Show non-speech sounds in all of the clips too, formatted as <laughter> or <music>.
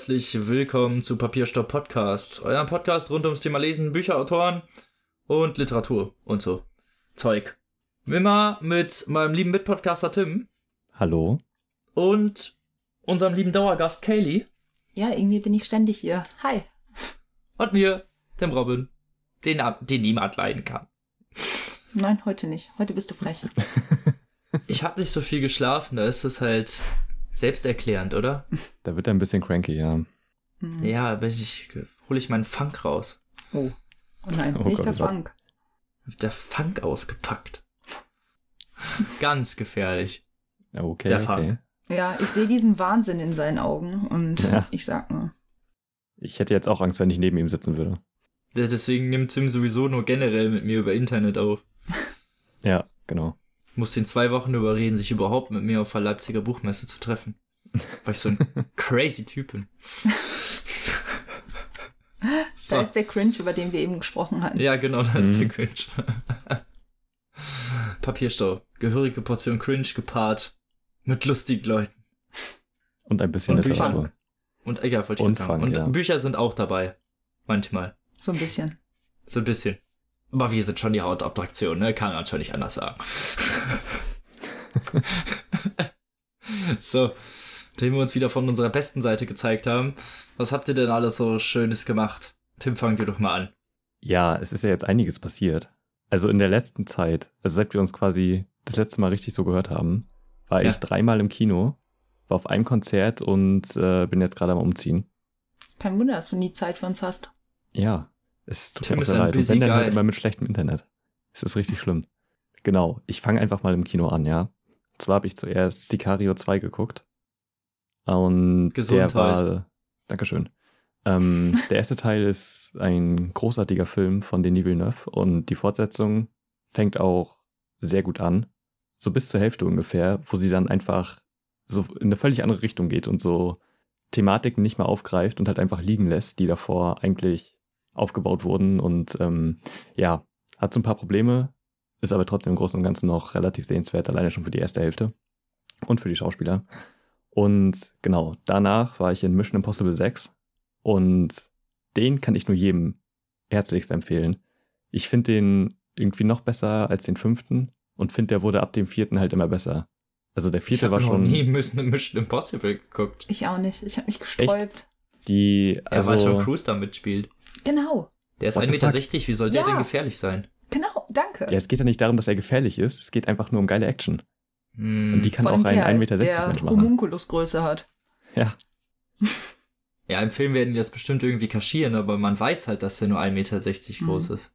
Herzlich willkommen zu Papierstopp Podcast, eurem Podcast rund ums Thema Lesen, Bücher, Autoren und Literatur und so Zeug. Immer mit meinem lieben Mitpodcaster Tim Hallo. und unserem lieben Dauergast Kaylee Ja, irgendwie bin ich ständig hier. Hi. und mir, dem Robin, den, den niemand leiden kann. Nein, heute nicht. Heute bist du frech. <laughs> Ich habe nicht so viel geschlafen, da ist es halt selbsterklärend, oder? <laughs> Da wird er ein bisschen cranky, ja. Hm. Ja, bin ich, hole ich meinen Funk raus. Oh. Oh nein, Oh nicht Gott, der oh. Funk. Der Funk ausgepackt. Ganz gefährlich. Okay, Der okay. Funk. Ja, ich sehe diesen Wahnsinn in seinen Augen und Ja. ich sag nur. Ich hätte jetzt auch Angst, wenn ich neben ihm sitzen würde. Der- Deswegen nimmt Tim sowieso nur generell mit mir über Internet auf. Ja, genau. Muss ihn zwei Wochen überreden, sich überhaupt mit mir auf der Leipziger Buchmesse zu treffen. Weil ich so ein <laughs> crazy Typ bin. <laughs> Da so. ist der Cringe, über den wir eben gesprochen hatten. Ja, genau, da ist Mhm. der Cringe. <laughs> Papierstau. Gehörige Portion Cringe gepaart mit lustigen Leuten. Und ein bisschen Und Literatur. Funk. Und ja, wollte ich Und jetzt sagen. Funk, Und ja. Bücher sind auch dabei. Manchmal. So ein bisschen. So ein bisschen. Aber wir sind schon die Hautattraktion, ne? Kann man schon nicht anders sagen. <laughs> so, nachdem wir uns wieder von unserer besten Seite gezeigt haben, was habt ihr denn alles so Schönes gemacht? Tim, fang dir doch mal an. Ja, es ist ja jetzt einiges passiert. Also in der letzten Zeit, also seit wir uns quasi das letzte Mal richtig so gehört haben, war Ja. ich dreimal im Kino, war auf einem Konzert und äh, bin jetzt gerade am Umziehen. Kein Wunder, dass du nie Zeit für uns hast. Ja, es tut Tim mir ist leid. Und wenn dann immer mit schlechtem Internet. Es ist richtig schlimm. Genau, ich fange einfach mal im Kino an, ja. Und zwar habe ich zuerst Sicario 2 geguckt. Und Gesundheit. der war. Dankeschön. Ähm, <laughs> der erste Teil ist ein großartiger Film von Denis Villeneuve und die Fortsetzung fängt auch sehr gut an. So bis zur Hälfte ungefähr, wo sie dann einfach so in eine völlig andere Richtung geht und so Thematiken nicht mehr aufgreift und halt einfach liegen lässt, die davor eigentlich aufgebaut wurden und ähm, ja, hat so ein paar Probleme, ist aber trotzdem im Großen und Ganzen noch relativ sehenswert, alleine schon für die erste Hälfte und für die Schauspieler. Und genau, danach war ich in Mission Impossible 6 und den kann ich nur jedem herzlichst empfehlen. Ich finde den irgendwie noch besser als den fünften und finde, der wurde ab dem vierten halt immer besser. Also der Ich vierte hab war noch schon nie Mission, Mission Impossible geguckt. Ich auch nicht. Ich habe mich gesträubt. die, Ja, also weil Tom Cruise da mitspielt. Genau. Der ist What 1,60 the Meter, wie soll der Ja. denn gefährlich sein? Genau. Danke. ja, es geht ja nicht darum, dass er gefährlich ist, es geht einfach nur um geile Action. Hm. Und die kann Vor auch ein der, 1,60 Meter der Mensch machen. Homunkulusgröße hat. Ja, Ja, im Film werden die das bestimmt irgendwie kaschieren, aber man weiß halt, dass der nur 1,60 Meter groß Mhm. ist.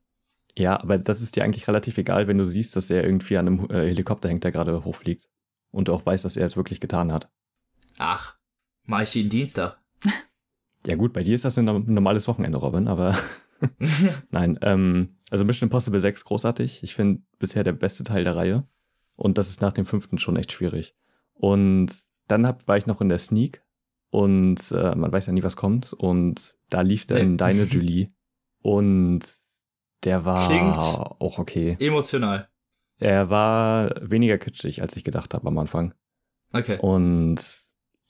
Ja, aber das ist dir eigentlich relativ egal, wenn du siehst, dass er irgendwie an einem äh, Helikopter hängt, der gerade hochfliegt. Und du auch weißt, dass er es wirklich getan hat. Ach, mach ich jeden Dienstag. <laughs> Ja gut, bei dir ist das ein norm- normales Wochenende, Robin, aber <laughs> nein. Ähm, also Mission Impossible 6 großartig. Ich finde bisher der beste Teil der Reihe. Und das ist nach dem fünften schon echt schwierig. Und dann hab, war ich noch in der Sneak und äh, man weiß ja nie, was kommt. Und da lief dann Nee. Deine <laughs> Julie. Und der war Klingt- auch okay. Emotional. Er war weniger kitschig, als ich gedacht habe am Anfang. Okay. Und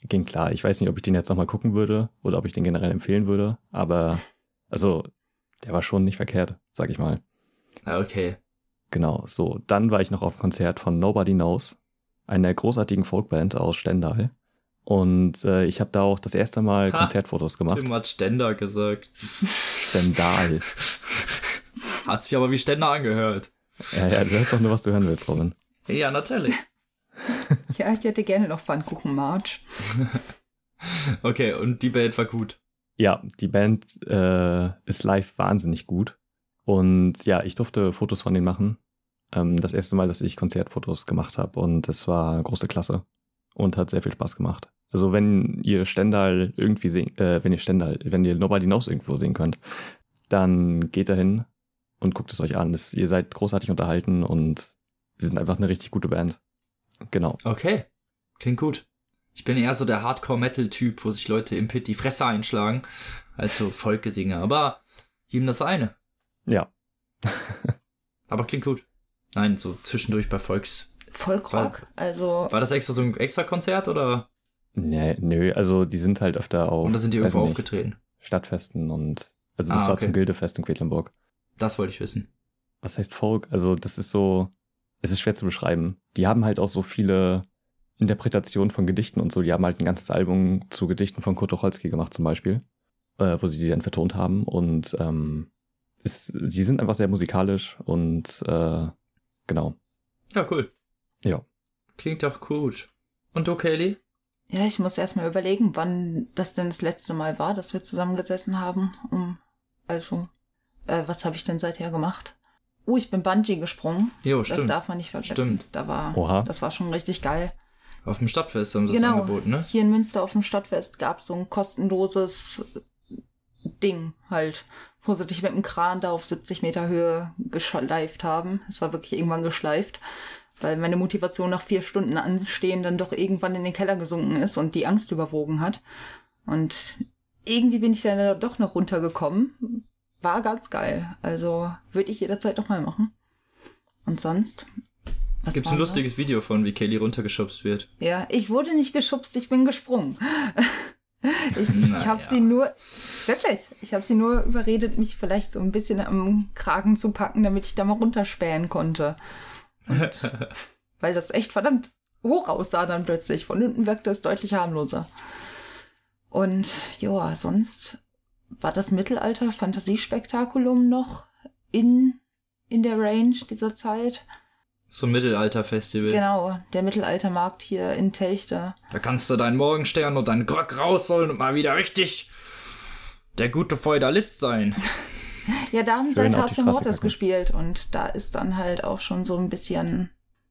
ging klar. Ich weiß nicht, ob ich den jetzt nochmal gucken würde oder ob ich den generell empfehlen würde. Aber, also, der war schon nicht verkehrt, sag ich mal. Ah, Okay. Genau, so. Dann war ich noch auf dem Konzert von Nobody Knows, einer großartigen Folkband aus Stendal. Und äh, ich habe da auch das erste Mal Ha, Konzertfotos gemacht. Tim hat Ständer gesagt. Stendal. Hat sich aber wie Ständer angehört. ja, ja, du hörst doch nur, was du hören willst, Robin. Ja, natürlich. <laughs> Ja, ich hätte gerne noch Pfannkuchen March. <laughs> Okay, und die Band war gut. Ja, die Band äh, ist live wahnsinnig gut. Und ja, ich durfte Fotos von denen machen. Ähm, das erste Mal, dass ich Konzertfotos gemacht habe. Und es war große Klasse. Und hat sehr viel Spaß gemacht. Also wenn ihr Stendal irgendwie sehen, äh, wenn ihr Stendal, wenn ihr Nobody Knows irgendwo sehen könnt, dann geht dahin und guckt es euch an. Das, ihr seid großartig unterhalten und sie sind einfach eine richtig gute Band. Genau. Okay. Klingt gut. Ich bin eher so der Hardcore-Metal-Typ, wo sich Leute im Pit die Fresse einschlagen, als so Volkgesinge. Aber jedem das eine. Ja. <laughs> Aber klingt gut. Nein, so zwischendurch bei Volks. Folkrock. Also, War das extra so ein extra Konzert oder? Nee, nö, also die sind halt öfter auf Und da sind die irgendwo nicht, aufgetreten. Stadtfesten und also das Ah, war okay. zum Gildefest in Quedlinburg. Das wollte ich wissen. Was heißt Folk? Also das ist so, es ist schwer zu beschreiben. Die haben halt auch so viele Interpretationen von Gedichten und so. Die haben halt ein ganzes Album zu Gedichten von Kurt Tucholsky gemacht zum Beispiel, äh, wo sie die dann vertont haben und ähm, es, sie sind einfach sehr musikalisch und äh, genau. Ja, cool. Ja. Klingt doch gut. Und du, Kaylee? Ja, ich muss erst mal überlegen, wann das denn das letzte Mal war, dass wir zusammengesessen haben. Um, also, äh, was habe ich denn seither gemacht? Oh, ich bin Bungee gesprungen. Jo, Das stimmt. darf man nicht vergessen. Stimmt. Da war, Oha. das war schon richtig geil. Auf dem Stadtfest haben sie das Genau. angeboten, ne? Hier in Münster auf dem Stadtfest gab es so ein kostenloses Ding halt, wo sie dich mit dem Kran da auf 70 Meter Höhe geschleift haben. Es war wirklich irgendwann geschleift, weil meine Motivation nach vier Stunden Anstehen dann doch irgendwann in den Keller gesunken ist und die Angst überwogen hat. Und irgendwie bin ich dann doch noch runtergekommen. War ganz geil. Also würde ich jederzeit noch mal machen. Und sonst? Gibt's war ein lustiges Video von, wie Kaylee runtergeschubst wird. Ja, ich wurde nicht geschubst, ich bin gesprungen. <laughs> Ich, ich habe sie nur, wirklich, ich habe sie nur überredet, mich vielleicht so ein bisschen am Kragen zu packen, damit ich da mal runterspähen konnte. Und, <laughs> weil das echt verdammt hoch aussah dann plötzlich. Von unten wirkte es deutlich harmloser. Und ja, sonst war das Mittelalter-Fantasiespektakulum noch in, in der Range dieser Zeit. So ein Mittelalter-Festival. Genau, der Mittelaltermarkt hier in Telchte. Da kannst du deinen Morgenstern und deinen Grog rausholen und mal wieder richtig der gute Feudalist sein. <laughs> Ja, da haben sie halt Straße Mortis gespielt und da ist dann halt auch schon so ein bisschen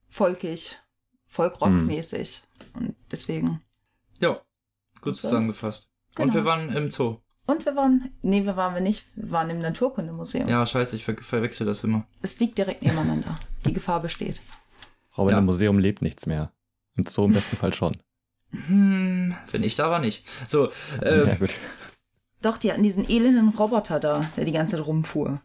folkig, Folkrock-mäßig. Und deswegen. Ja, gut Und zusammengefasst. Und Genau. wir waren im Zoo. Und wir waren, nee, wir waren wir nicht, wir waren im Naturkundemuseum. Ja, scheiße, ich ver verwechsel das immer. Es liegt direkt nebeneinander. Die Gefahr besteht. Robin, Ja. im Museum lebt nichts mehr. Und so im besten Fall schon. Hm, wenn ich da war, nicht. So, äh, ja, gut. Doch, die hatten diesen elenden Roboter da, der die ganze Zeit rumfuhr.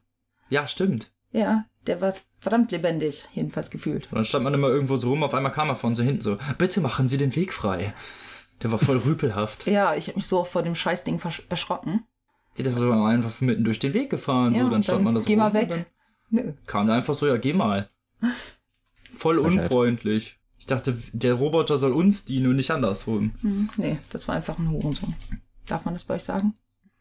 ja, stimmt. Ja, der war verdammt lebendig, jedenfalls gefühlt. Und dann stand man immer irgendwo so rum, auf einmal kam er von so hinten so, bitte machen Sie den Weg frei. Der war voll rüpelhaft. Ja, ich habe mich so vor dem Scheißding erschrocken. Die ist so einfach mitten durch den Weg gefahren. Ja, so, dann stand dann man da so geh mal weg. Nö. kam der einfach so, ja, geh mal. Voll unfreundlich. Ich dachte, der Roboter soll uns dienen und nicht andersrum. Hm, nee, das war einfach ein Hurensohn. Darf man das bei euch sagen?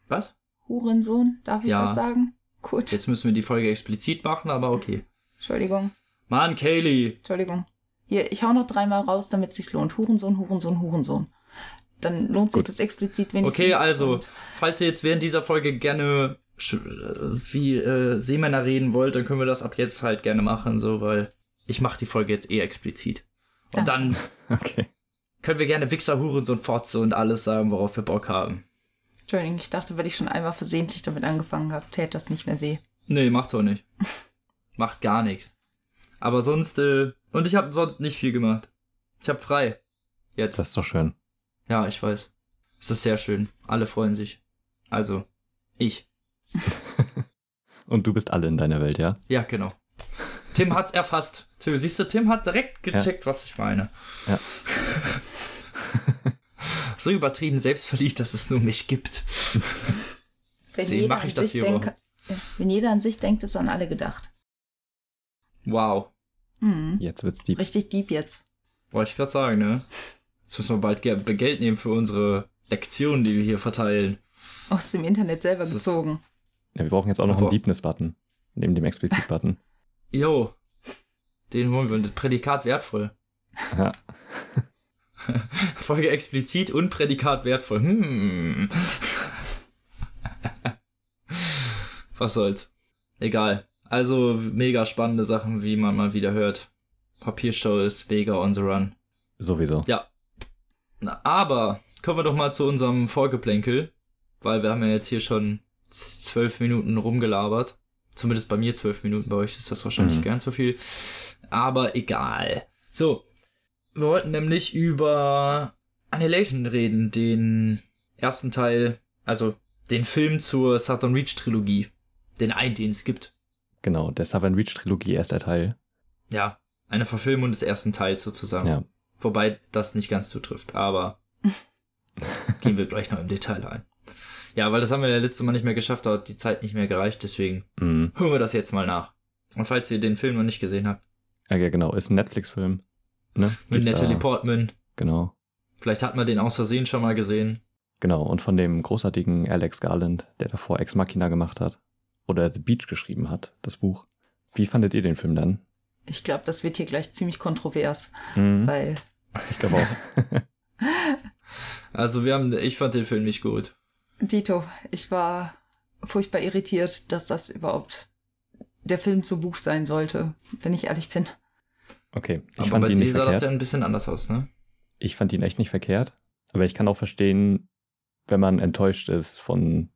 Was? Hurensohn? Darf ich Ja. das sagen? Gut. Jetzt müssen wir die Folge explizit machen, aber okay. Entschuldigung. Mann, Kaylee. Entschuldigung. Hier, ich hau noch dreimal raus, damit es sich lohnt. Hurensohn, Hurensohn, Hurensohn. Dann lohnt sich Gut. das explizit wenigstens. Okay, also, falls ihr jetzt während dieser Folge gerne äh, wie äh, Seemänner reden wollt, dann können wir das ab jetzt halt gerne machen, so, weil ich mache die Folge jetzt eh explizit. Und Danke. dann <laughs> Okay. können wir gerne Wichser, Hurensohn, Fotze und alles sagen, worauf wir Bock haben. Entschuldigung, ich dachte, weil ich schon einmal versehentlich damit angefangen habe, täte das nicht mehr weh. Nee, macht's auch nicht. <laughs> Macht gar nichts. Aber sonst, äh, und ich habe sonst nicht viel gemacht. Ich habe frei. Jetzt. Das ist doch schön. Ja, ich weiß. Es ist sehr schön. Alle freuen sich. Also, ich. <laughs> Und du bist alle in deiner Welt, ja? Ja, genau. Tim hat's erfasst. Tim, siehst du, Tim hat direkt gecheckt, was ich meine. Ja. <laughs> so übertrieben selbstverliebt, dass es nur mich gibt. <laughs> Wenn Sehen, jeder, mach ich an das sich hier denke, wenn jeder an sich denkt, ist an alle gedacht. Wow. Mhm. Jetzt wird's deep. Richtig deep jetzt. Wollte ich gerade sagen, ne? Jetzt müssen wir bald Ge Geld nehmen für unsere Lektionen, die wir hier verteilen. Aus dem Internet selber Das ist- gezogen. Ja, wir brauchen jetzt auch noch Aber- einen Deepness-Button. Neben dem Explizit-Button. <laughs> Jo. Den holen wir. Und das Prädikat wertvoll. Ja. <laughs> Folge explizit und Prädikat wertvoll. Hm. <laughs> Was soll's. Egal. Also mega spannende Sachen, wie man mal wieder hört. Papiershow ist mega on the run. Sowieso. Ja. Na, aber kommen wir doch mal zu unserem Vorgeplänkel, weil wir haben ja jetzt hier schon zwölf Minuten rumgelabert. Zumindest bei mir zwölf Minuten, bei euch ist das wahrscheinlich Mhm. gern so viel. Aber egal. So, wir wollten nämlich über Annihilation reden, den ersten Teil, also den Film zur Southern Reach Trilogie. Den einen, den es gibt. Genau, der Southern Reach Trilogie, erster Teil. Ja, eine Verfilmung des ersten Teils sozusagen. Ja. Wobei das nicht ganz zutrifft, aber <laughs> gehen wir gleich noch im Detail ein. Ja, weil das haben wir ja letztes Mal nicht mehr geschafft, da hat die Zeit nicht mehr gereicht, deswegen Mhm. hören wir das jetzt mal nach. Und falls ihr den Film noch nicht gesehen habt, Ja, ja, genau. Ist ein Netflix-Film. Ne? mit Gibt's Natalie da- Portman, Genau. vielleicht hat man den aus Versehen schon mal gesehen. Genau. Und von dem großartigen Alex Garland, der davor Ex Machina gemacht hat. Oder The Beach geschrieben hat, das Buch. Wie fandet ihr den Film dann? Ich glaube, das wird hier gleich ziemlich kontrovers, Mhm. weil Ich glaube auch. <laughs> Also wir haben, ich fand den Film nicht gut. Dito, ich war furchtbar irritiert, dass das überhaupt der Film zu Buch sein sollte, wenn ich ehrlich bin. Okay. Ich Aber fand bei ihn dir nicht sah das verkehrt. ja ein bisschen anders aus, ne? Ich fand ihn echt nicht verkehrt. Aber ich kann auch verstehen, wenn man enttäuscht ist von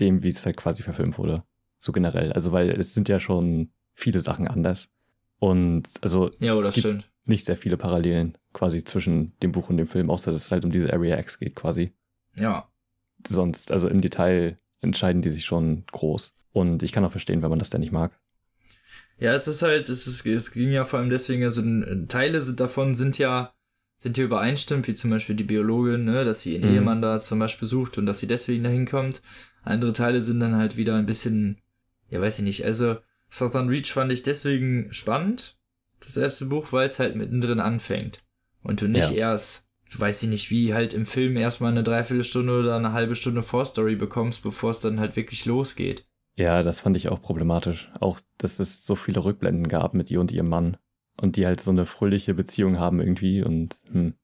dem, wie es halt quasi verfilmt wurde. So generell. Also, weil es sind ja schon viele Sachen anders. Und also Ja, es gibt stimmt. nicht sehr viele Parallelen quasi zwischen dem Buch und dem Film, außer dass es halt um diese Area X geht quasi. Ja. Sonst, also im Detail entscheiden die sich schon groß. Und ich kann auch verstehen, wenn man das dann nicht mag. Ja, es ist halt, es ist, es ging ja vor allem deswegen, also Teile sind davon sind ja, sind ja übereinstimmt, wie zum Beispiel die Biologin, ne, dass sie ihren Mhm. Ehemann da zum Beispiel sucht und dass sie deswegen dahin kommt. Andere Teile sind dann halt wieder ein bisschen, ja, weiß ich nicht, also Southern Reach fand ich deswegen spannend, das erste Buch, weil es halt mittendrin anfängt. Und du nicht Ja. erst, weiß ich nicht, wie halt im Film erstmal eine Dreiviertelstunde oder eine halbe Stunde Vorstory bekommst, bevor es dann halt wirklich losgeht. Ja, das fand ich auch problematisch. Auch, dass es so viele Rückblenden gab mit ihr und ihrem Mann. Und die halt so eine fröhliche Beziehung haben irgendwie und hm,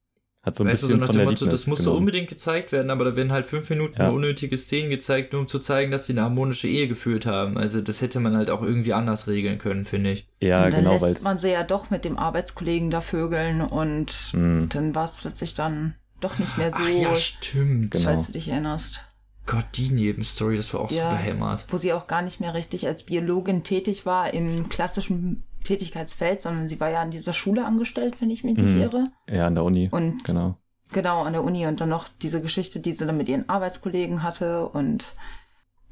hat so ein weißt du, bisschen so nach von dem Motto, das muss so genommen. unbedingt gezeigt werden, aber da werden halt fünf Minuten Ja. unnötige Szenen gezeigt, nur um zu zeigen, dass sie eine harmonische Ehe geführt haben. Also das hätte man halt auch irgendwie anders regeln können, finde ich. Ja, und dann genau, weil lässt man sie ja doch mit dem Arbeitskollegen da vögeln und hm, dann war es plötzlich dann doch nicht mehr so, Ach ja, stimmt. Genau. falls du dich erinnerst. Gott, die Nebenstory, das war auch Ja. super hämmert. Wo sie auch gar nicht mehr richtig als Biologin tätig war im klassischen Tätigkeitsfeld, sondern sie war ja an dieser Schule angestellt, wenn ich mich nicht Mhm. irre. ja, an der Uni. Und Genau. Genau, an der Uni und dann noch diese Geschichte, die sie dann mit ihren Arbeitskollegen hatte. Und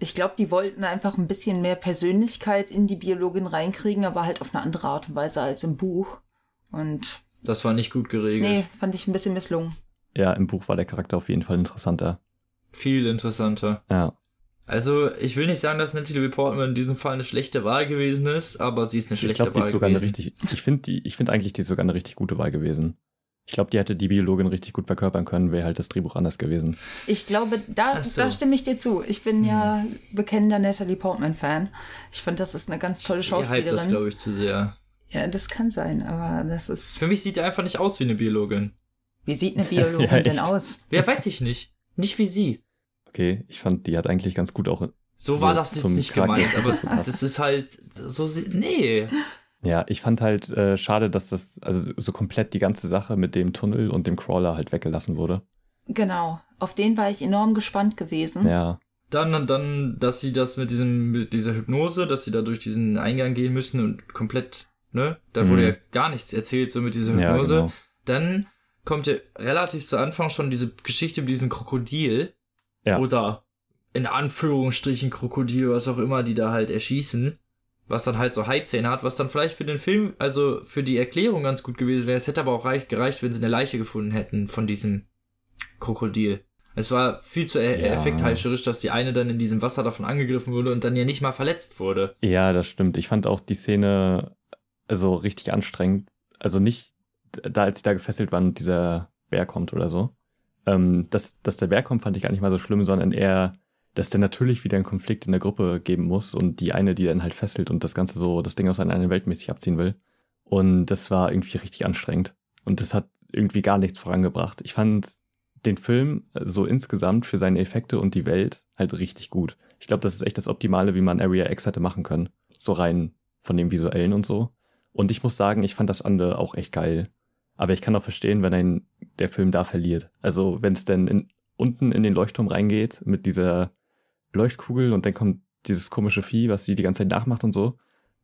ich glaube, die wollten einfach ein bisschen mehr Persönlichkeit in die Biologin reinkriegen, aber halt auf eine andere Art und Weise als im Buch. Und Das war nicht gut geregelt. nee, fand ich ein bisschen misslungen. Ja, im Buch war der Charakter auf jeden Fall interessanter. Viel interessanter. Ja. Also, ich will nicht sagen, dass Natalie Portman in diesem Fall eine schlechte Wahl gewesen ist, aber sie ist eine Ich schlechte glaube, die Wahl ist sogar eine gewesen. richtig, ich finde die, ich finde eigentlich, die ist sogar eine richtig gute Wahl gewesen. Ich glaube, die hätte die Biologin richtig gut verkörpern können, wäre halt das Drehbuch anders gewesen. Ich glaube, da, so. da stimme ich dir zu. Ich bin ja bekennender Natalie Portman-Fan. Ich finde, das ist eine ganz tolle Ihr hypt das, Schauspielerin. glaube ich, zu sehr. ja, das kann sein, aber das ist. Für mich sieht er einfach nicht aus wie eine Biologin. Wie sieht eine <laughs> Biologin Ja, denn aus? Wer weiß ich nicht. Nicht wie sie. Okay, ich fand, die hat eigentlich ganz gut auch. So war So, das jetzt nicht Charakter gemeint, aber <laughs> das ist halt so, nee. Ja, ich fand halt äh, schade, dass das, also so komplett die ganze Sache mit dem Tunnel und dem Crawler halt weggelassen wurde. Genau. Auf den war ich enorm gespannt gewesen. Ja, Dann, dann, dass sie das mit diesem, mit dieser Hypnose, dass sie da durch diesen Eingang gehen müssen und komplett, ne? Da wurde Mhm. ja gar nichts erzählt, so mit dieser ja, Hypnose. genau. Dann kommt ja relativ zu Anfang schon diese Geschichte mit diesem Krokodil. Ja. Oder in Anführungsstrichen Krokodil, was auch immer, die da halt erschießen. Was dann halt so Haizähne hat, was dann vielleicht für den Film, also für die Erklärung ganz gut gewesen wäre. Es hätte aber auch reich, gereicht, wenn sie eine Leiche gefunden hätten von diesem Krokodil. Es war viel zu e Ja. effektheischerisch, dass die eine dann in diesem Wasser davon angegriffen wurde und dann ja nicht mal verletzt wurde. Ja, das stimmt. Ich fand auch die Szene also richtig anstrengend. Also nicht da, als sie da gefesselt waren und dieser Bär kommt oder so. Ähm, dass, dass der Bär kommt, fand ich gar nicht mal so schlimm, sondern eher, dass der natürlich wieder einen Konflikt in der Gruppe geben muss und die eine, die dann halt fesselt und das Ganze so, das Ding aus einer Welt mäßig abziehen will. Und das war irgendwie richtig anstrengend. Und das hat irgendwie gar nichts vorangebracht. Ich fand den Film so insgesamt für seine Effekte und die Welt halt richtig gut. Ich glaube, das ist echt das Optimale, wie man Area X hätte machen können. So rein von dem Visuellen und so. Und ich muss sagen, ich fand das andere auch echt geil. Aber ich kann auch verstehen, wenn ein der Film da verliert. Also wenn es denn in, unten in den Leuchtturm reingeht mit dieser Leuchtkugel und dann kommt dieses komische Vieh, was sie die ganze Zeit nachmacht und so.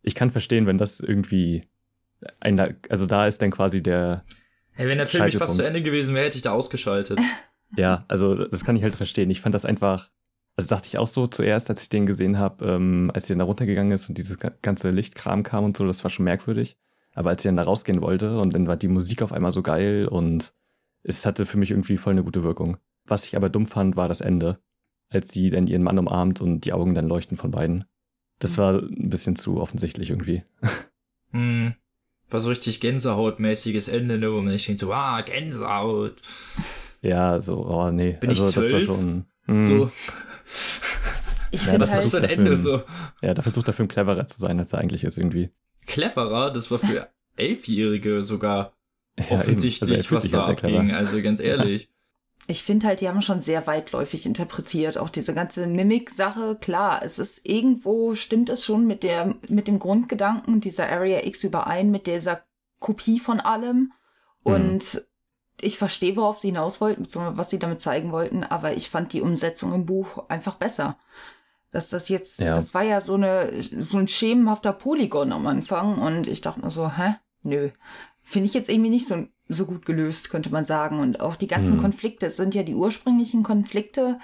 Ich kann verstehen, wenn das irgendwie ein, also da ist dann quasi der, Hey, wenn der Film nicht fast zu. Ende gewesen wäre, hätte ich da ausgeschaltet. <laughs> Ja, also das kann ich halt verstehen. Ich fand das einfach, also dachte ich auch so zuerst, als ich den gesehen habe, ähm, als sie dann da runtergegangen ist und dieses ga- ganze Lichtkram kam und so, das war schon merkwürdig. Aber als sie dann da rausgehen wollte und dann war die Musik auf einmal so geil und es hatte für mich irgendwie voll eine gute Wirkung. Was ich aber dumm fand, war das Ende, als sie dann ihren Mann umarmt und die Augen dann leuchten von beiden. Das Mhm. war ein bisschen zu offensichtlich irgendwie. Hm. War so richtig Gänsehautmäßiges Ende, ne, wo man sich denkt so, ah, Gänsehaut. Ja, so, oh nee. Bin ich also, das war zwölf? schon. mm, So, <laughs> Ich Ja, finde das das halt, ist so ein Ende, Film. so. Ja, da versucht der Film cleverer zu sein, als er eigentlich ist irgendwie. Cleverer, das war für <laughs> Elfjährige sogar Ja, offensichtlich, Also was da halt abging. Also ganz ehrlich. ich finde halt, die haben schon sehr weitläufig interpretiert. Auch diese ganze Mimik-Sache, klar, es ist irgendwo, stimmt es schon mit der, mit dem Grundgedanken dieser Area X überein, mit dieser Kopie von allem. Und ich verstehe, worauf sie hinaus wollten, beziehungsweise was sie damit zeigen wollten, aber ich fand die Umsetzung im Buch einfach besser. Dass das jetzt, Ja. das war ja so eine, so ein schemenhafter Polygon am Anfang und ich dachte mir so, hä? Nö. Finde ich jetzt irgendwie nicht so, so gut gelöst, könnte man sagen. Und auch die ganzen Hm. Konflikte, es sind ja die ursprünglichen Konflikte